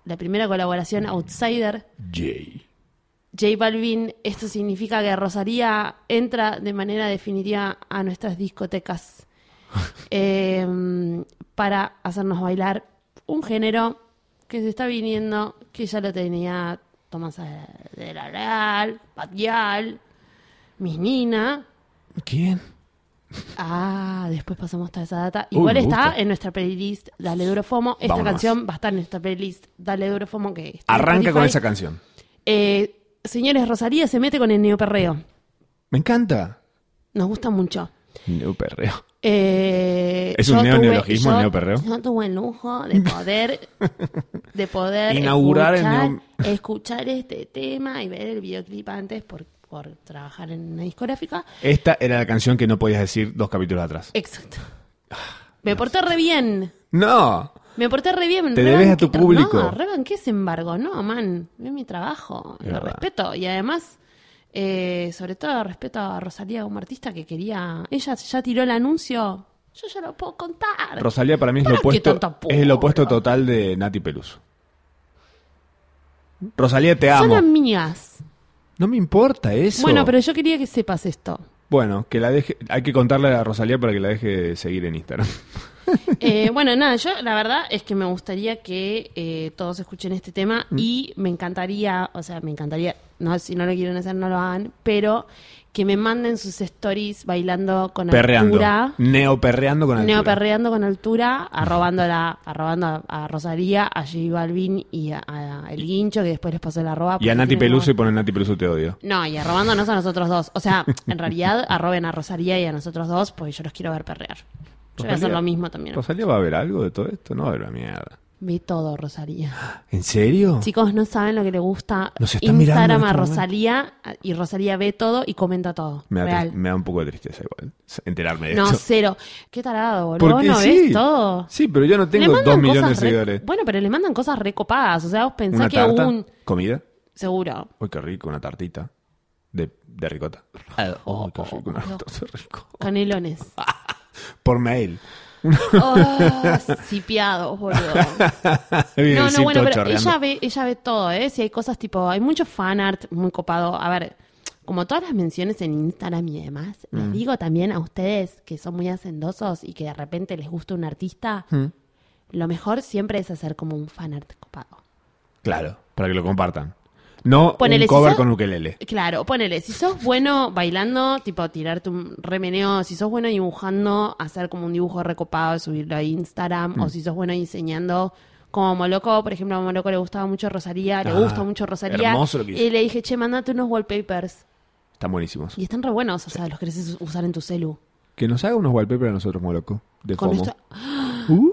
la primera colaboración Outsider, Jay. J Balvin. Esto significa que Rosalía entra de manera definitiva a nuestras discotecas eh, para hacernos bailar un género que se está viniendo, que ya lo tenía Tomás de la Real, Patial, Miss Nina. ¿Quién? Ah, después pasamos toda esa data. Uy, Igual está en nuestra playlist Dale Duro Fomo. Esta canción va a estar en nuestra playlist Dale Duro Fomo. Que está en Arranca con esa canción. Eh, señores, Rosalía se mete con el neoperreo. Me encanta. Nos gusta mucho. Neoperreo. Eh, ¿Es un neoneologismo, el neoperreo? Yo tuve el lujo de poder, de poder Inaugurar el escuchar, neo- escuchar este tema y ver el videoclip antes por, por trabajar en una discográfica. Esta era la canción que no podías decir dos capítulos atrás. Exacto. Me porté re bien. No. Me porté re bien. Te Re debes a banqué- tu público. No, rebanqué ese embargo. No, man. Es mi trabajo. Es Lo verdad. respeto. Y además, eh, sobre todo respeto a Rosalía como artista que quería... Ella ya tiró el anuncio. Yo ya lo puedo contar. Rosalía para mí es lo ¿Para qué opuesto, es el opuesto total de Nati Peluso. Rosalía, te Son amo. amigas. No me importa eso. Bueno, pero yo quería que sepas esto. Bueno, que la deje, hay que contarle a Rosalía para que la deje de seguir en Instagram. Eh, bueno, nada, yo la verdad es que me gustaría que eh, todos escuchen este tema Mm. y me encantaría, o sea, me encantaría, no si no lo quieren hacer no lo hagan, pero que me manden sus stories bailando con Perreando. altura. Neoperreando con altura. Neoperreando con altura, arrobándola, arrobando a, a Rosalía, a J Balvin y a, a El Guincho, que después les pasó el arroba. Y a Nati Peluso y ponen Nati Peluso te odio. No, y arrobándonos a nosotros dos. O sea, en realidad arroben a Rosalía y a nosotros dos, porque yo los quiero ver perrear. Yo voy a hacer lo mismo también. ¿Rosalía va a ver algo de todo esto? No va a ver una mierda. Vi todo, Rosalía. ¿En serio? Chicos, no saben lo que le gusta Nos están mirando Instagram a este momento. Rosalía y Rosalía ve todo y comenta todo. Me da, Real. me da un poco de tristeza igual enterarme de No, esto. cero. Qué tarado, boludo. Porque ¿No sí. ves todo? Sí, pero yo no tengo dos millones de re- seguidores. Bueno, pero le mandan cosas recopadas. O sea, vos pensás ¿Una que tarta? un... ¿Comida? Seguro. Uy, qué rico, una tartita. De, de ricota. Oh, qué rico, una oh, rico. Canelones. Por mail. Oh, sipiados, boludo. No, no, bueno, pero ella ve, ella ve todo, ¿eh? Si hay cosas tipo, hay mucho fanart muy copado. A ver, como todas las menciones en Instagram y demás, Mm. les digo también a ustedes que son muy hacendosos y que de repente les gusta un artista, Mm. lo mejor siempre es hacer como un fanart copado. Claro, para que lo compartan. No Ponele, un cover si sos- con ukelele. Claro, ponele, si sos bueno bailando, tipo tirarte un remeneo, si sos bueno dibujando, hacer como un dibujo recopado, subirlo a Instagram, Mm. o si sos bueno diseñando, como Moloco, por ejemplo, a Moloco le gustaba mucho Rosalía, le Ah, gusta mucho Rosalía, hermoso lo que hizo. y le dije, che, mandate unos wallpapers, Están buenísimos. y están re buenos, o sea, los querés us- usar en tu celu. Que nos haga unos wallpapers a nosotros, Moloco. De Con FOMO. Uh,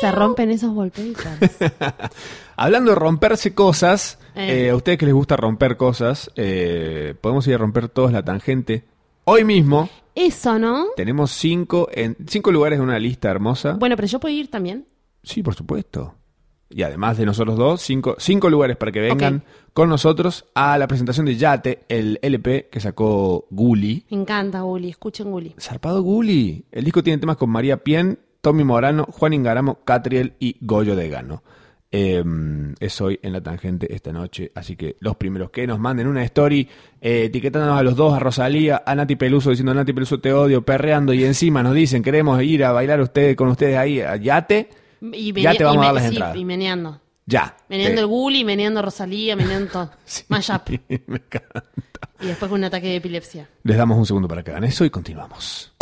Se rompen esos wallpapers. Hablando de romperse cosas, Eh. eh, a ustedes que les gusta romper cosas, eh, podemos ir a romper todos la tangente. Hoy mismo Eso, ¿no? tenemos cinco, en, cinco lugares de una lista hermosa. Bueno, pero yo puedo ir también. Sí, por supuesto. Y además de nosotros dos, cinco, cinco lugares para que vengan con nosotros a la presentación de Yate, el LP que sacó Gully. Me encanta Gully, escuchen Gully. Zarpado Gully. El disco tiene temas con María Pien Tommy Morano, Juan Ingaramo, Catriel y Goyo de Gano. Eh, es hoy en la tangente esta noche, así que los primeros que nos manden una story eh, etiquetándonos a los dos, a Rosalía, a Nati Peluso, diciendo Nati Peluso te odio, perreando y encima nos dicen queremos ir a bailar ustedes con ustedes ahí a Yate, Y Ya te vamos y a dar las sí, entradas. Y meneando. ya. Meneando Eh, el Gulli, meneando Rosalía, meneando todo. sí, Mashup. me encanta. Y después con un ataque de epilepsia. Les damos un segundo para que hagan eso y continuamos.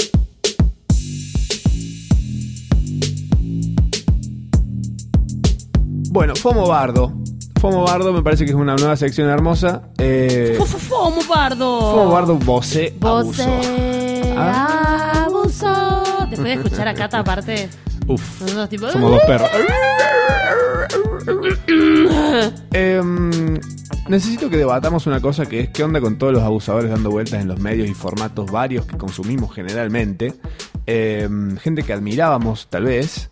Bueno, Fomo Bardo. Fomo Bardo me parece que es una nueva sección hermosa. Eh, ¡Fu, fu, fu, Bardo! Fomo Bardo, Bose, abuso. Vos Ah. abuso. Después de escuchar a Cata aparte, Uf, nosotros tipo... somos dos perros. Em, necesito que debatamos una cosa que es qué onda con todos los abusadores dando vueltas en los medios y formatos varios que consumimos generalmente. Em, gente que admirábamos tal vez.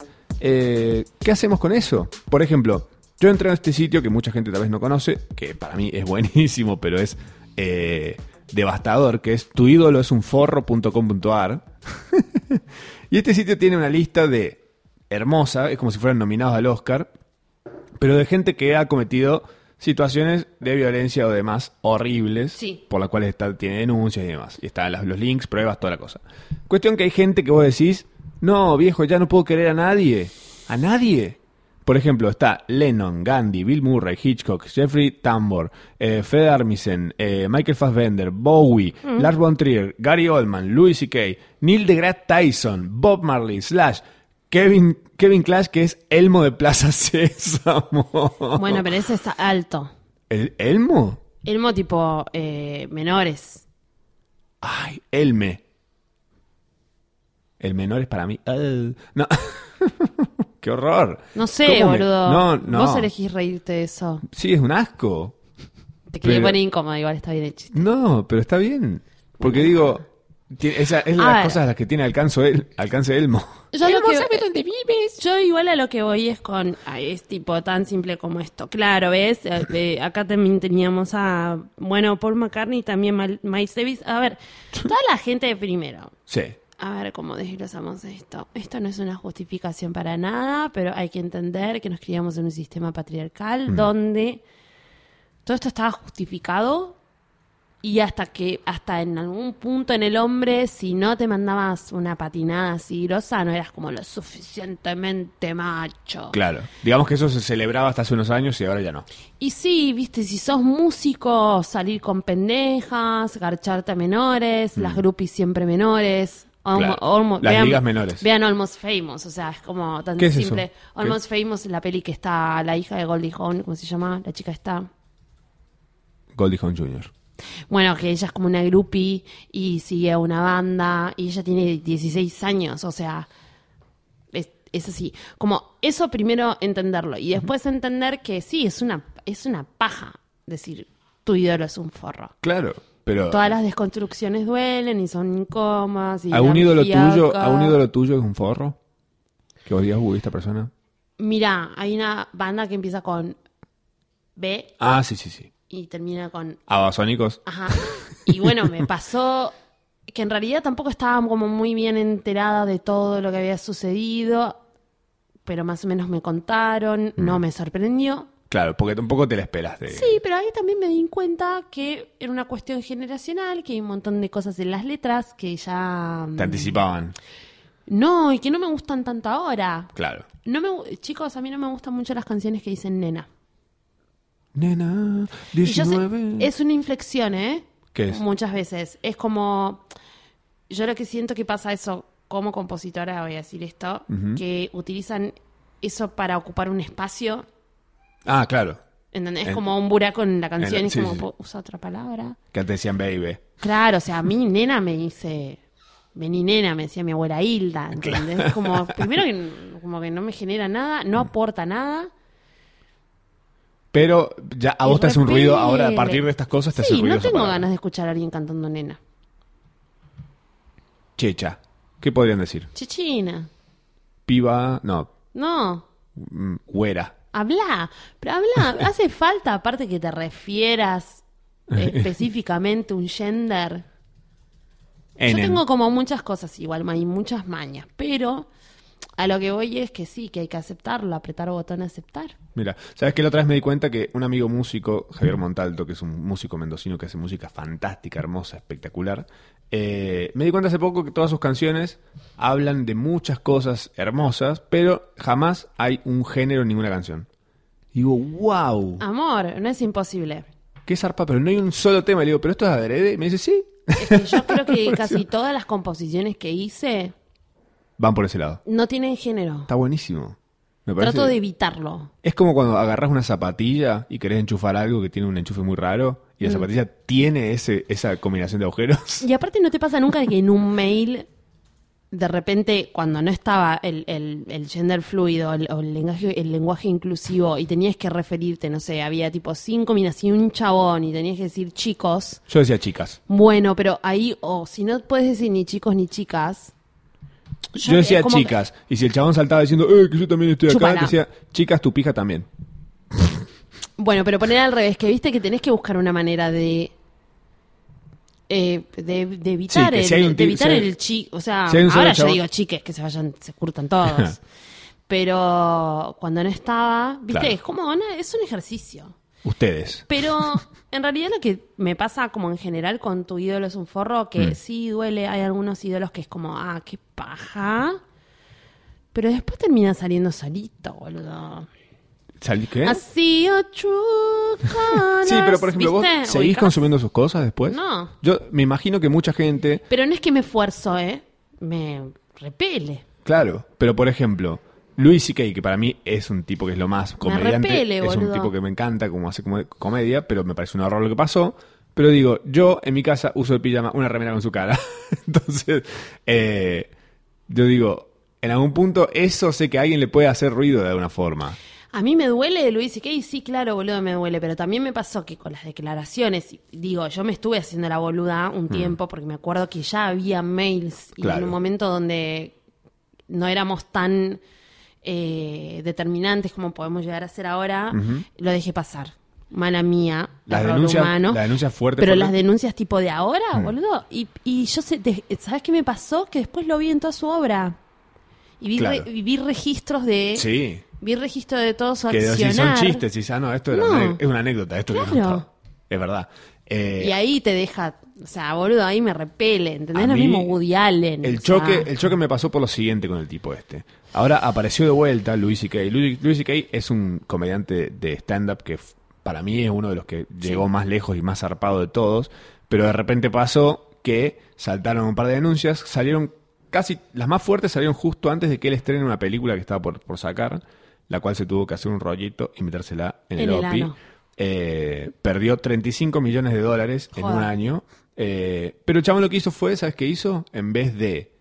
Eh, ¿Qué hacemos con eso? Por ejemplo, yo entré a este sitio que mucha gente tal vez no conoce, que para mí es buenísimo, pero es eh, devastador, que es tuidoloesunforro.com.ar. y este sitio tiene una lista de hermosa, es como si fueran nominados al Oscar, pero de gente que ha cometido situaciones de violencia o demás horribles, Sí. por las cuales está, tiene denuncias y demás. Y están los links, pruebas, toda la cosa. Cuestión que hay gente que vos decís, no, viejo, ya no puedo querer a nadie. ¿A nadie? Por ejemplo, está Lennon, Gandhi, Bill Murray, Hitchcock, Jeffrey Tambor, eh, Fred Armisen, eh, Michael Fassbender, Bowie, Lars von Trier, Gary Oldman, Louis C.K., Neil deGrasse Tyson, Bob Marley, Slash, Kevin, Kevin Clash, que es Elmo de Plaza Sésamo. Bueno, pero ese está alto. ¿El Elmo? Elmo tipo eh, menores. Ay, Elme. El menor es para mí. No. Qué horror. No sé, ¿Cómo me- boludo. No, no. Vos elegís reírte de eso. Sí, es un asco. Te quería Pero- poner incómodo, igual está bien hecho. No, pero está bien. Porque digo, tiene- esa es las A ver. cosas a las que tiene alcance, el, alcance Elmo. Yo lo que- dónde vives. Yo igual a lo que voy es con, ah, es tipo tan simple como esto. Claro, ¿ves? Eh, eh, acá también teníamos a, bueno, Paul McCartney, también Miles Davis. A ver, toda la gente primero. Sí. A ver cómo desglosamos esto. Esto no es una justificación para nada, pero hay que entender que nos criamos en un sistema patriarcal donde todo esto estaba justificado y hasta que, hasta en algún punto en el hombre, si no te mandabas una patinada así grosa, no eras como lo suficientemente macho. Claro. Digamos que eso se celebraba hasta hace unos años y ahora ya no. Y sí, viste, si sos músico, salir con pendejas, garcharte a menores, las groupies siempre menores. Almo-. Claro. almo- Las ligas menores. Vean Almost Famous, o sea, es como tan ¿Qué es simple. eso? ¿Qué? Almost Famous, la peli que está la hija de Goldie Hawn, ¿cómo se llama? La chica está. Goldie Hawn Jr. Bueno, que ella es como una groupie y sigue a una banda y ella tiene 16 años, o sea, es, es así. Como eso primero entenderlo y después entender que sí, es una, es una paja decir tu ídolo es un forro. Claro, pero Todas las desconstrucciones duelen y son incómodas. Y ¿a un ídolo tuyo, a un ídolo tuyo es un forro? Que vos digas, uy, esta persona. Mira, hay una banda que empieza con B Ah, sí, sí, sí. y termina con Abasónicos. Ajá. Y bueno, me pasó que en realidad tampoco estaba como muy bien enterada de todo lo que había sucedido, pero más o menos me contaron, no me sorprendió. Claro, porque tampoco te la esperaste. Sí, pero ahí también me di cuenta que era una cuestión generacional, que hay un montón de cosas en las letras que ya... mm, Te anticipaban. No, y que no me gustan tanto ahora. Claro. No me, chicos, a mí no me gustan mucho las canciones que dicen nena. Nena, Y yo sé- 19. es una inflexión, ¿eh? ¿Qué es? Muchas veces. Es como. Yo lo que siento que pasa eso, como compositora, voy a decir esto, que utilizan eso para ocupar un espacio. Ah, claro. ¿Entendés? En- como un buraco en la canción en- y sí, como, sí, sí. "Po- usa otra palabra. Que antes decían baby. Claro, o sea, a mí nena me dice. Vení nena, me decía mi abuela Hilda, ¿entendés? Como, primero que como que no me genera nada, no aporta nada. Pero ya a vos te hace un ruido ahora, a partir de estas cosas te hace Sí, ruido no tengo palabra. ganas de escuchar a alguien cantando nena. Checha. ¿Qué podrían decir? Chichina. Piba, no, No, mm, güera. Habla, pero habla, hace falta aparte que te refieras específicamente un gender. Yo tengo como muchas cosas igual, hay muchas mañas, pero A lo que voy es que sí, que hay que aceptarlo, apretar botón aceptar. Mira, ¿sabes que La otra vez me di cuenta que un amigo músico, Javier Montalto, que es un músico mendocino que hace música fantástica, hermosa, espectacular, eh, me di cuenta hace poco que todas sus canciones hablan de muchas cosas hermosas, pero jamás hay un género en ninguna canción. Digo, wow, Amor, no es imposible. qué zarpa, pero no hay un solo tema. Le digo, ¿pero esto es adrede? Y me dice, sí, Es que yo creo que casi todas las composiciones que hice van por ese lado. no tienen género. Está buenísimo. Me parece- Trato de evitarlo. Es como cuando agarras una zapatilla y querés enchufar algo que tiene un enchufe muy raro y la Mm. zapatilla tiene ese, esa combinación de agujeros. Y aparte no te pasa nunca que en un mail, de repente, cuando no estaba el, el, el gender fluido el- o el lenguaje, el lenguaje inclusivo y tenías que referirte, no sé, había tipo cinco minas y un chabón y tenías que decir chicos, Yo decía chicas. bueno, pero ahí, o si no puedes decir ni chicos ni chicas. Yo decía que- chicas. Y si el chabón saltaba diciendo, eh, que yo también estoy acá, Chúpala. decía, chicas, tu pija también. Bueno, pero poner al revés, que viste que tenés que buscar una manera de. eh, de, de evitar, Sí, el, si un de evitar si hay- el chi. O sea, si ahora yo chabón- digo chiques, que se vayan, se curtan todos. pero cuando no estaba, viste, Claro. es como una- es un ejercicio. Ustedes. Pero en realidad lo que me pasa como en general con tu ídolo es un forro que Mm. sí duele. Hay algunos ídolos que es como, ah, qué paja. Pero después termina saliendo solito, boludo. ¿Salí qué? Así Sí, pero por ejemplo, vos seguís ¿Ubicás? consumiendo sus cosas después. No. Yo me imagino que mucha gente, Pero no es que me esfuerzo, ¿eh? Me repele. claro, pero por ejemplo, Luis C.K., que para mí es un tipo que es lo más comediante, repele, es un tipo que me encanta como hace como- comedia, pero me parece un horror lo que pasó. Pero digo, yo en mi casa uso de pijama una remera con su cara. Entonces, eh, yo digo, en algún punto eso sé que a alguien le puede hacer ruido de alguna forma. A mí me duele Luis y sí, claro, boludo, me duele, pero también me pasó que con las declaraciones, digo, yo me estuve haciendo la boluda un tiempo porque me acuerdo que ya había mails y Mm. Claro. en un momento donde no éramos tan eh, determinantes como podemos llegar a ser ahora, lo dejé pasar. Mala mía, Las error denuncias, humano. las denuncias fuertes. Pero las denuncias tipo de ahora, Mm. boludo. Y, y yo sé, ¿sabes qué me pasó? Que después lo vi en toda su obra. Y vi, Claro. re- y vi registros de... Sí, Vi registro de todo su que si son chistes, y ah, no, esto era No. una- es una anécdota, esto que Claro. contó. Es verdad. Eh, Y ahí te deja, o sea, boludo, ahí me repele, ¿entendés? A Lo mí, mismo Woody Allen. El sea, choque, el choque me pasó por lo siguiente con el tipo este. Ahora apareció de vuelta Louis C.K. Louis, Louis C.K. es un comediante de stand-up que para mí es uno de los que llegó más lejos y más zarpado de todos. Pero de repente pasó que saltaron un par de denuncias, salieron casi, las más fuertes salieron justo antes de que él estrene una película que estaba por, por sacar, la cual se tuvo que hacer un rollito y metérsela en, En el el OPI. Eh, perdió 35 millones de dólares en un año. Eh, pero el chabón lo que hizo fue, ¿sabes qué hizo? En vez de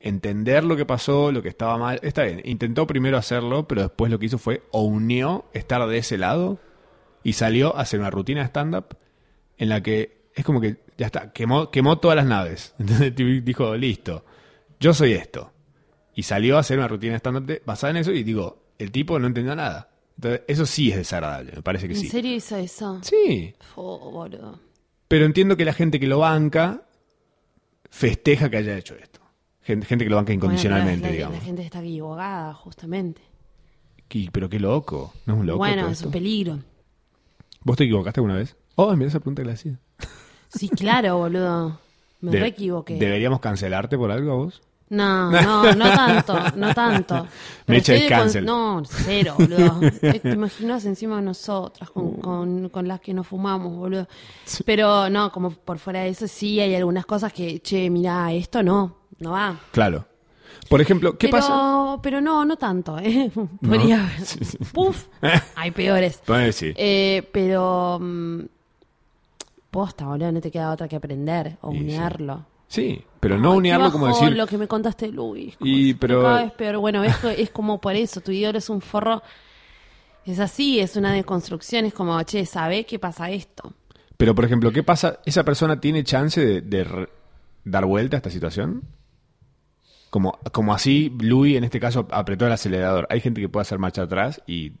entender lo que pasó, lo que estaba mal, está bien, intentó primero hacerlo, pero después lo que hizo fue o unió estar de ese lado y salió a hacer una rutina de stand-up en la que es como que ya está, quemó, quemó todas las naves. Entonces dijo, listo, yo soy esto. Y salió a hacer una rutina de stand-up basada en eso y digo, el tipo no entendió nada. Entonces, eso sí es desagradable, me parece que ¿En sí. serio hizo eso? Sí, Oh, boludo. Pero entiendo que la gente que lo banca festeja que haya hecho esto. Gente, gente que lo banca incondicionalmente, Bueno, digamos. La gente está equivocada, justamente. Pero qué loco, no es un loco. bueno, es un peligro. ¿Vos te equivocaste alguna vez? Oh, mira esa pregunta que le hacía. Sí, claro, boludo. Me De- re equivoqué. ¿Deberíamos cancelarte por algo a vos? No, no, no tanto, no tanto. Es de con- cancel. No, cero, boludo. Eh, Te imaginas encima de nosotras, con, con, con las que nos fumamos, boludo. Pero no, como por fuera de eso, sí hay algunas cosas que, che, mira, esto no, no va. Claro. Por ejemplo, ¿qué pero, pasa? Pero no, no tanto, ¿eh? Podría haber. Puf, hay peores. Pues sí. Eh, pero. mm, posta, boludo, no te queda otra que aprender o sí. Sí, pero no qué como decir... lo que me contaste, Luis. Y, pero- cada vez peor. Bueno, es, es como por eso, tu ídolo es un forro. Es así, es una deconstrucción, es como, che, ¿sabe qué pasa esto? Pero, por ejemplo, ¿qué pasa? ¿Esa persona tiene chance de, dar vuelta a esta situación? Como, como así, Louis en este caso apretó el acelerador. Hay gente que puede hacer marcha atrás y,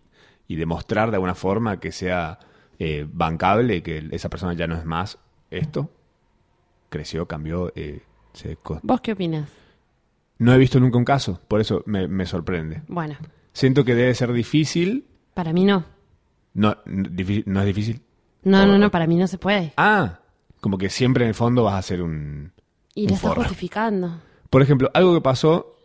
y demostrar de alguna forma que sea eh, bancable, que esa persona ya no es más esto. Creció, cambió, eh, se... ¿Vos qué opinas? No he visto nunca un caso, por eso me, me sorprende. Bueno, Siento que debe ser difícil. para mí no. No, n- difí- no es difícil. No, O- no, no, para mí no se puede. Ah, como que siempre en el fondo vas a hacer un... Y un lo estás justificando. Por ejemplo, algo que pasó...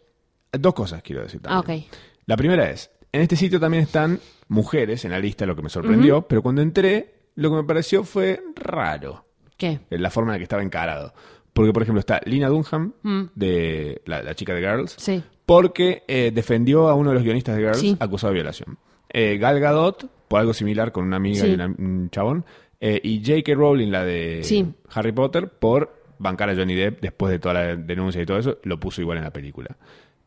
Dos cosas quiero decir Ah, también. ok. La primera es, en este sitio también están mujeres en la lista, lo que me sorprendió, pero cuando entré, lo que me pareció fue raro, ¿Qué? en la forma en la que estaba encarado. Porque, por ejemplo, está Lina Dunham, Mm. de la, la chica de Girls, Sí. porque eh, defendió a uno de los guionistas de Girls Sí. acusado de violación. Eh, Gal Gadot, por algo similar con una amiga Sí. y una- un chabón. Eh, y J.K. Rowling, la de. Harry Potter, por bancar a Johnny Depp después de toda la denuncia y todo eso, lo puso igual en la película.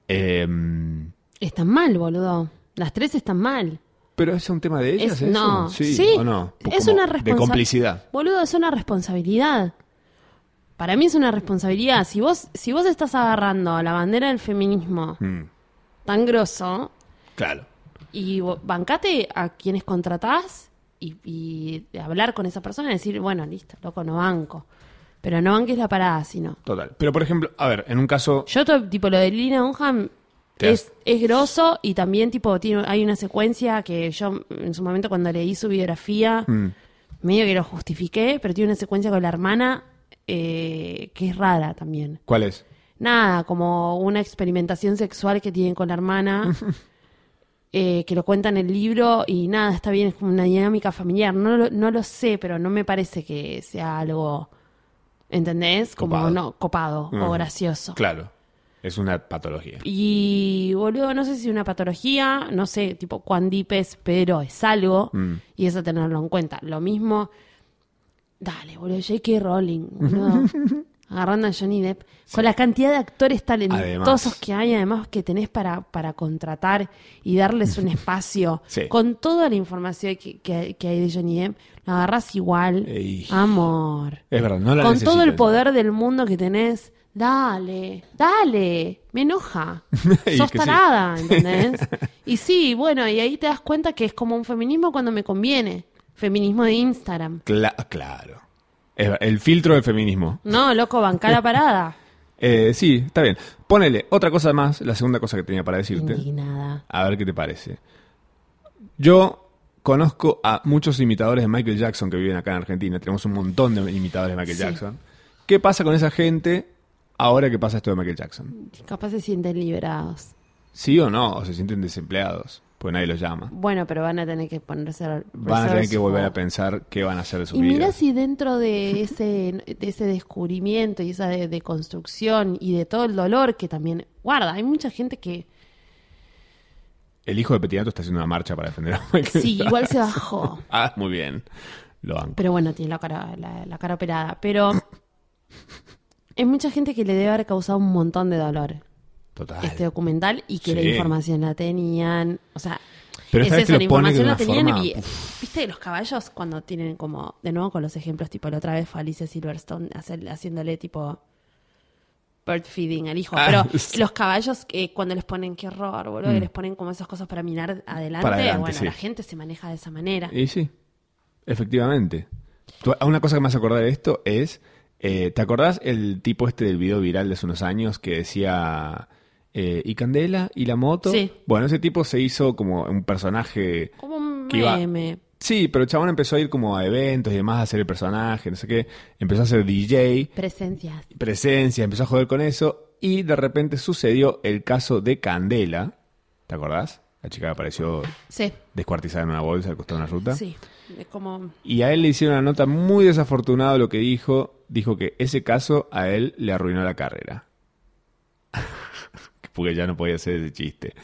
Em, Están mal, boludo. Las tres están mal. Pero es un tema de ellas, Es- eso? no, sí, sí, o no. es una de responsa- complicidad. Boludo, es una responsabilidad. Para mí es una responsabilidad. Si vos, si vos estás agarrando la bandera del feminismo Mm, tan grosso claro. y bancate a quienes contratás y, y hablar con esa persona y decir, bueno, listo, loco, no banco. Pero no banques la parada, sino. Total. Pero, por ejemplo, a ver, en un caso... Yo, tipo, lo de Lina Dunham es, es grosso y también, tipo, tiene, hay una secuencia que yo, en su momento, cuando leí su biografía, mm, medio que lo justifiqué, pero tiene una secuencia con la hermana eh, que es rara también. ¿Cuál es? Nada, como una experimentación sexual que tienen con la hermana, eh, que lo cuenta en el libro y nada, está bien, es como una dinámica familiar. No lo, no lo sé, pero no me parece que sea algo, ¿entendés? Como Copado. no, copado o gracioso. Claro. Es una patología. Y, boludo, no sé si es una patología, no sé, tipo, cuán deep es, pero es algo, Mm. y eso tenerlo en cuenta. Lo mismo, dale, boludo, J.K. Rowling, boludo, agarrando a Johnny Depp, con la cantidad de actores talentosos Además. que hay, además que tenés para, para contratar y darles un espacio, Sí. con toda la información que, que- que hay de Johnny Depp, lo agarrás igual, Ey. amor. Es verdad, no la Con todo el poder del mundo que tenés, dale, dale, me enoja. Sos sí. tarada, ¿entendés? y sí, bueno, y ahí te das cuenta que es como un feminismo cuando me conviene. Feminismo de Instagram. Cla- claro. El filtro del feminismo. No, loco, bancar la parada. Eh, sí, está bien. Ponele otra cosa más, la segunda cosa que tenía para decirte. Indignada. A ver qué te parece. Yo conozco a muchos imitadores de Michael Jackson que viven acá en Argentina. Tenemos un montón de imitadores de Michael Sí. Jackson. ¿Qué pasa con esa gente ahora que pasa esto de Michael Jackson? Capaz se sienten liberados. ¿Sí o no? ¿O se sienten desempleados? Pues nadie los llama. Bueno, pero van a tener que ponerse a Van a tener que volver a pensar qué van a hacer de su Y mira vida. si dentro de ese, de ese descubrimiento y esa de, de construcción y de todo el dolor que también guarda, hay mucha gente que El hijo de Petinato está haciendo una marcha para defender a Michael sí, Jackson. igual se bajó. Ah, muy bien. Lo banco. Pero bueno, tiene la cara, la, la cara operada. Pero hay mucha gente que le debe haber causado un montón de dolor Total. este documental y que la información la tenían. O sea, Pero es eso, la información la tenían forma, y viste los caballos cuando tienen como, de nuevo con los ejemplos, tipo la otra vez fue Alicia Silverstone hacer- haciéndole tipo bird feeding al hijo. Ah, Pero sí. los caballos que cuando les ponen, qué horror, boludo, Mm. que les ponen como esas cosas para mirar adelante, Para adelante, bueno, sí. la gente se maneja de esa manera. Y sí, efectivamente. Una cosa que me hace acordar de esto es, eh, ¿te acordás el tipo este del video viral de hace unos años que decía, eh, ¿y Candela? ¿Y la moto? Sí. Bueno, ese tipo se hizo como un personaje... Como un iba- meme. Sí, pero el chabón empezó a ir como a eventos y demás a hacer el personaje, no sé qué. Empezó a ser DJ, Presencias. presencia, empezó a joder con eso y de repente sucedió el caso de Candela. ¿Te acordás? La chica apareció Sí, descuartizada en una bolsa al costado de una ruta. sí. Es como... Y a él le hicieron una nota muy desafortunada lo que dijo. Dijo que ese caso a él le arruinó la carrera. Porque ya no podía hacer ese chiste.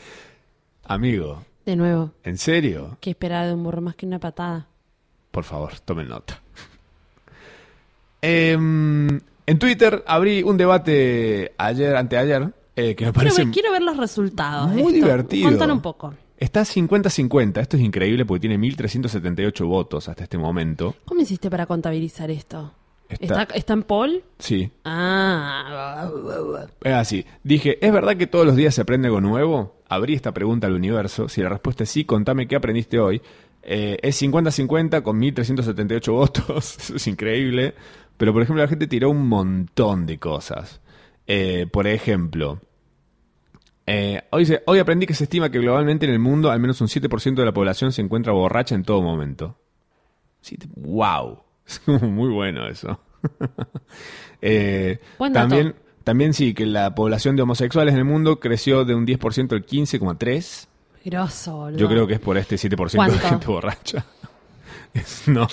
Amigo, De nuevo, ¿en serio? que esperar de un burro más que una patada. Por favor, tomen nota. Em, en Twitter abrí un debate ayer, anteayer, eh, que me Quiero parece ver, quiero ver los resultados. muy esto. divertido. Contan un poco. Está 50-50. Esto es increíble porque tiene 1378 votos hasta este momento. ¿Cómo hiciste para contabilizar esto? Está- ¿Está, ¿Está en Paul? Sí, Ah, Es así. Dije, ¿es verdad que todos los días se aprende algo nuevo? Abrí esta pregunta al universo. Si la respuesta es sí, contame qué aprendiste hoy. Eh, es 50-50 con 1378 votos. Eso es increíble. Pero, por ejemplo, la gente tiró un montón de cosas. Eh, por ejemplo, Eh, hoy, se- hoy aprendí que se estima que globalmente en el mundo al menos un 7% de la población se encuentra borracha en todo momento. ¡Wow! Es como muy bueno eso. Eh, dato. también, también sí, que la población de homosexuales en el mundo creció de un 10% al 15,3%. Grosso, boludo. Yo creo que es por este 7% de ¿Cuánto? gente borracha. No,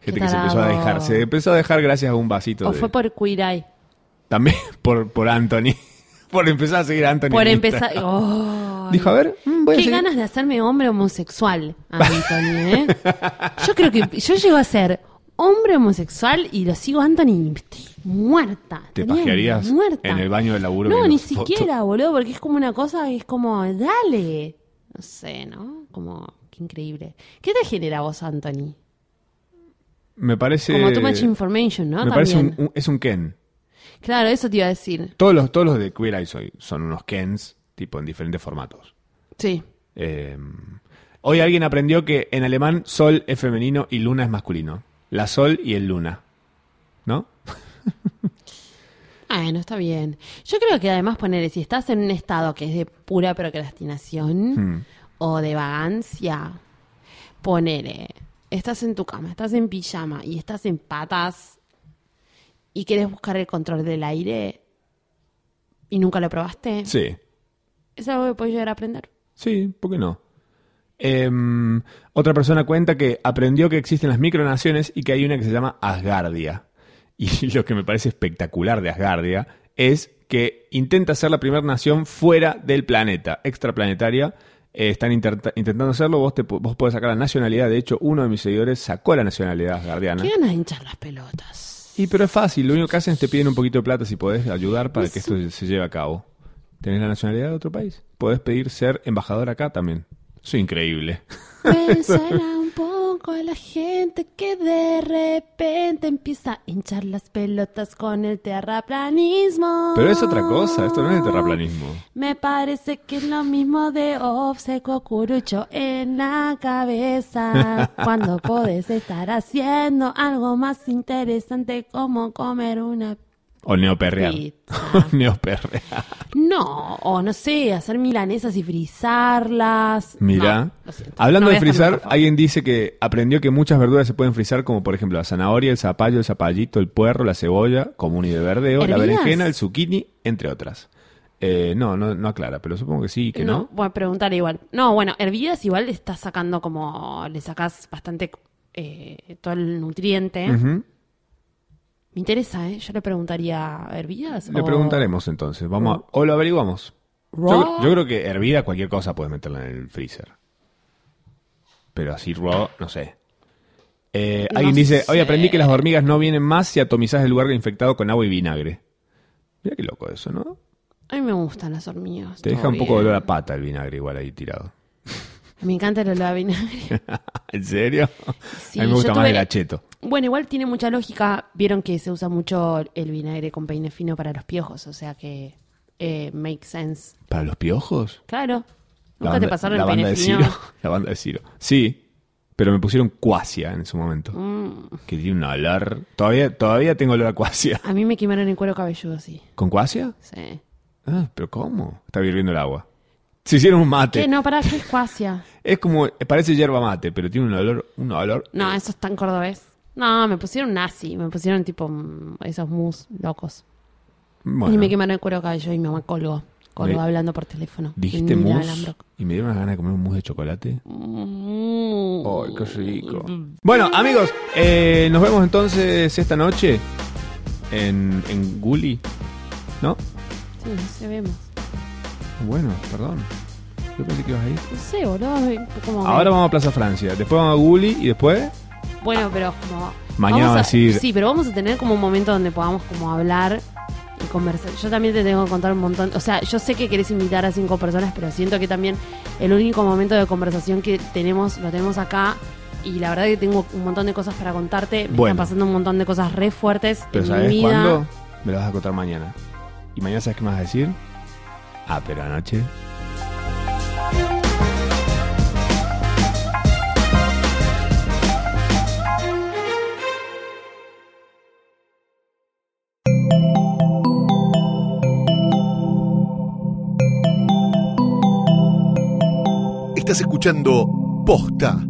gente que se empezó a dejar. Se empezó a dejar gracias a un vasito O de... fue por Eye. También por, por Anthony. por empezar a seguir a Anthony. Por empezar. Oh, Dijo, a ver, mm, voy a Qué seguir. ganas de hacerme hombre homosexual, Anthony, ¿eh? Yo creo que yo llego a ser hombre homosexual y lo sigo Anthony estoy muerta. ¿Te pajearías muerta. en el baño del laburo? No, ni siquiera, boludo, porque es como una cosa que es como, dale. No sé, ¿no? Como, qué increíble. ¿Qué te genera vos, Anthony? Me parece... Como too much information, ¿no? me parece un- es un Ken. Claro, eso te iba a decir. Todos los, todos los de Queer Eye soy- son unos Kens, tipo en diferentes formatos. Sí. Eh, hoy alguien aprendió que en alemán sol es femenino y luna es masculino. La sol y el luna. ¿No? Bueno, está bien. Yo creo que además poner, si estás en un estado que es de pura procrastinación Hmm. o de vagancia, ponele, estás en tu cama, estás en pijama y estás en patas y quieres buscar el control del aire y nunca lo probaste, Sí. es algo que puedes llegar a aprender. Sí, ¿por qué no? Em, otra persona cuenta que aprendió que existen las micronaciones y que hay una que se llama Asgardia. Y lo que me parece espectacular de Asgardia es que intenta ser la primera nación fuera del planeta, extraplanetaria. Eh, están intentando hacerlo, vos, te, vos podés sacar la nacionalidad. De hecho, uno de mis seguidores sacó la nacionalidad asgardiana. ¿Qué de hinchar las pelotas? Y pero es fácil, lo único que hacen es te piden un poquito de plata si podés ayudar para que esto se lleve a cabo. ¿Tenés la nacionalidad de otro país? Podés pedir ser embajador acá también. Es increíble. Me suena un poco a la gente que de repente empieza a hinchar las pelotas con el terraplanismo. Pero es otra cosa, esto no es el terraplanismo. Me parece que es lo mismo de obseco curucho en la cabeza. Cuando podés estar haciendo algo más interesante como comer una O neoperrear. neoperrear. No, o no sé, hacer milanesas y frizarlas. Mira, No, hablando No de frizar, alguien dice que aprendió que muchas verduras se pueden frizar, como por ejemplo la zanahoria, el zapallo, el zapallito, el puerro, la cebolla, común y de verdeo, la berenjena, el zucchini, entre otras. Eh, no, no, no aclara, pero supongo que sí, que no. Voy a preguntar igual. No, bueno, hervidas igual le estás sacando como. Le sacas bastante. eh, todo el nutriente. Ujú. Me interesa, ¿eh? Yo le preguntaría. ¿Hervidas? Le o- preguntaremos entonces, vamos a- o lo averiguamos. Yo, creo que hervida cualquier cosa puedes meterla en el freezer. Pero así raw, no sé. Eh, No alguien dice, hoy aprendí que las hormigas no vienen más si atomizás el lugar infectado con agua y vinagre. Mira qué loco eso, ¿no? A mí me gustan las hormigas. Te deja un poco de olor a pata el vinagre igual ahí tirado. Me encanta el olor a vinagre. ¿En serio? Sí, a mí me gusta más tuve- el acheto. Bueno, igual tiene mucha lógica. Vieron que se usa mucho el vinagre con peine fino para los piojos. O sea que. Eh, make sense. ¿Para los piojos? Claro. La ¿Nunca banda- te pasaron la el banda peine de fino? Ciro. La banda de Ciro. Sí, pero me pusieron cuasia en su momento. Mm. Que tiene un olor... Todavía, todavía tengo olor a cuasia. A mí me quemaron el cuero cabelludo, sí. ¿Con cuasia? Sí. Ah, pero ¿cómo? Está hirviendo el agua. Se hicieron un mate. ¿Qué? No, para qué es cuasia. Es como, parece yerba mate, pero tiene un olor, un olor. No, eso es tan cordobés. No, me pusieron nazi. Me pusieron tipo mm, esos mus locos. Bueno, Y me quemaron el cuero cabelludo y mi mamá colgó. Colgó Me- hablando por teléfono. dijiste mousse y me dieron unas ganas de comer un mousse de chocolate. Mm. ¡Ay, qué rico! Bueno, amigos, eh, nos vemos entonces esta noche en, en Gully, ¿no? Sí, no sé, vemos. Bueno, perdón. Yo pensé que ibas a ir. No sé, boludo. Como Ahora vamos a Plaza Francia, después vamos a Gully y después... Bueno, pero como... Mañana vamos va a decir- Sí, pero vamos a tener como un momento donde podamos como hablar y conversar. Yo también te tengo que contar un montón. O sea, yo sé que querés invitar a cinco personas, pero siento que también el único momento de conversación que tenemos, lo tenemos acá. Y la verdad que tengo un montón de cosas para contarte. Me Bueno. están pasando un montón de cosas re fuertes Pero en mi ¿sabes vida. cuándo? Me lo vas a contar mañana. ¿Y mañana sabes qué me vas a decir? Ah, pero anoche. Estás escuchando Posta,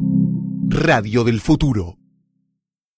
Radio del Futuro.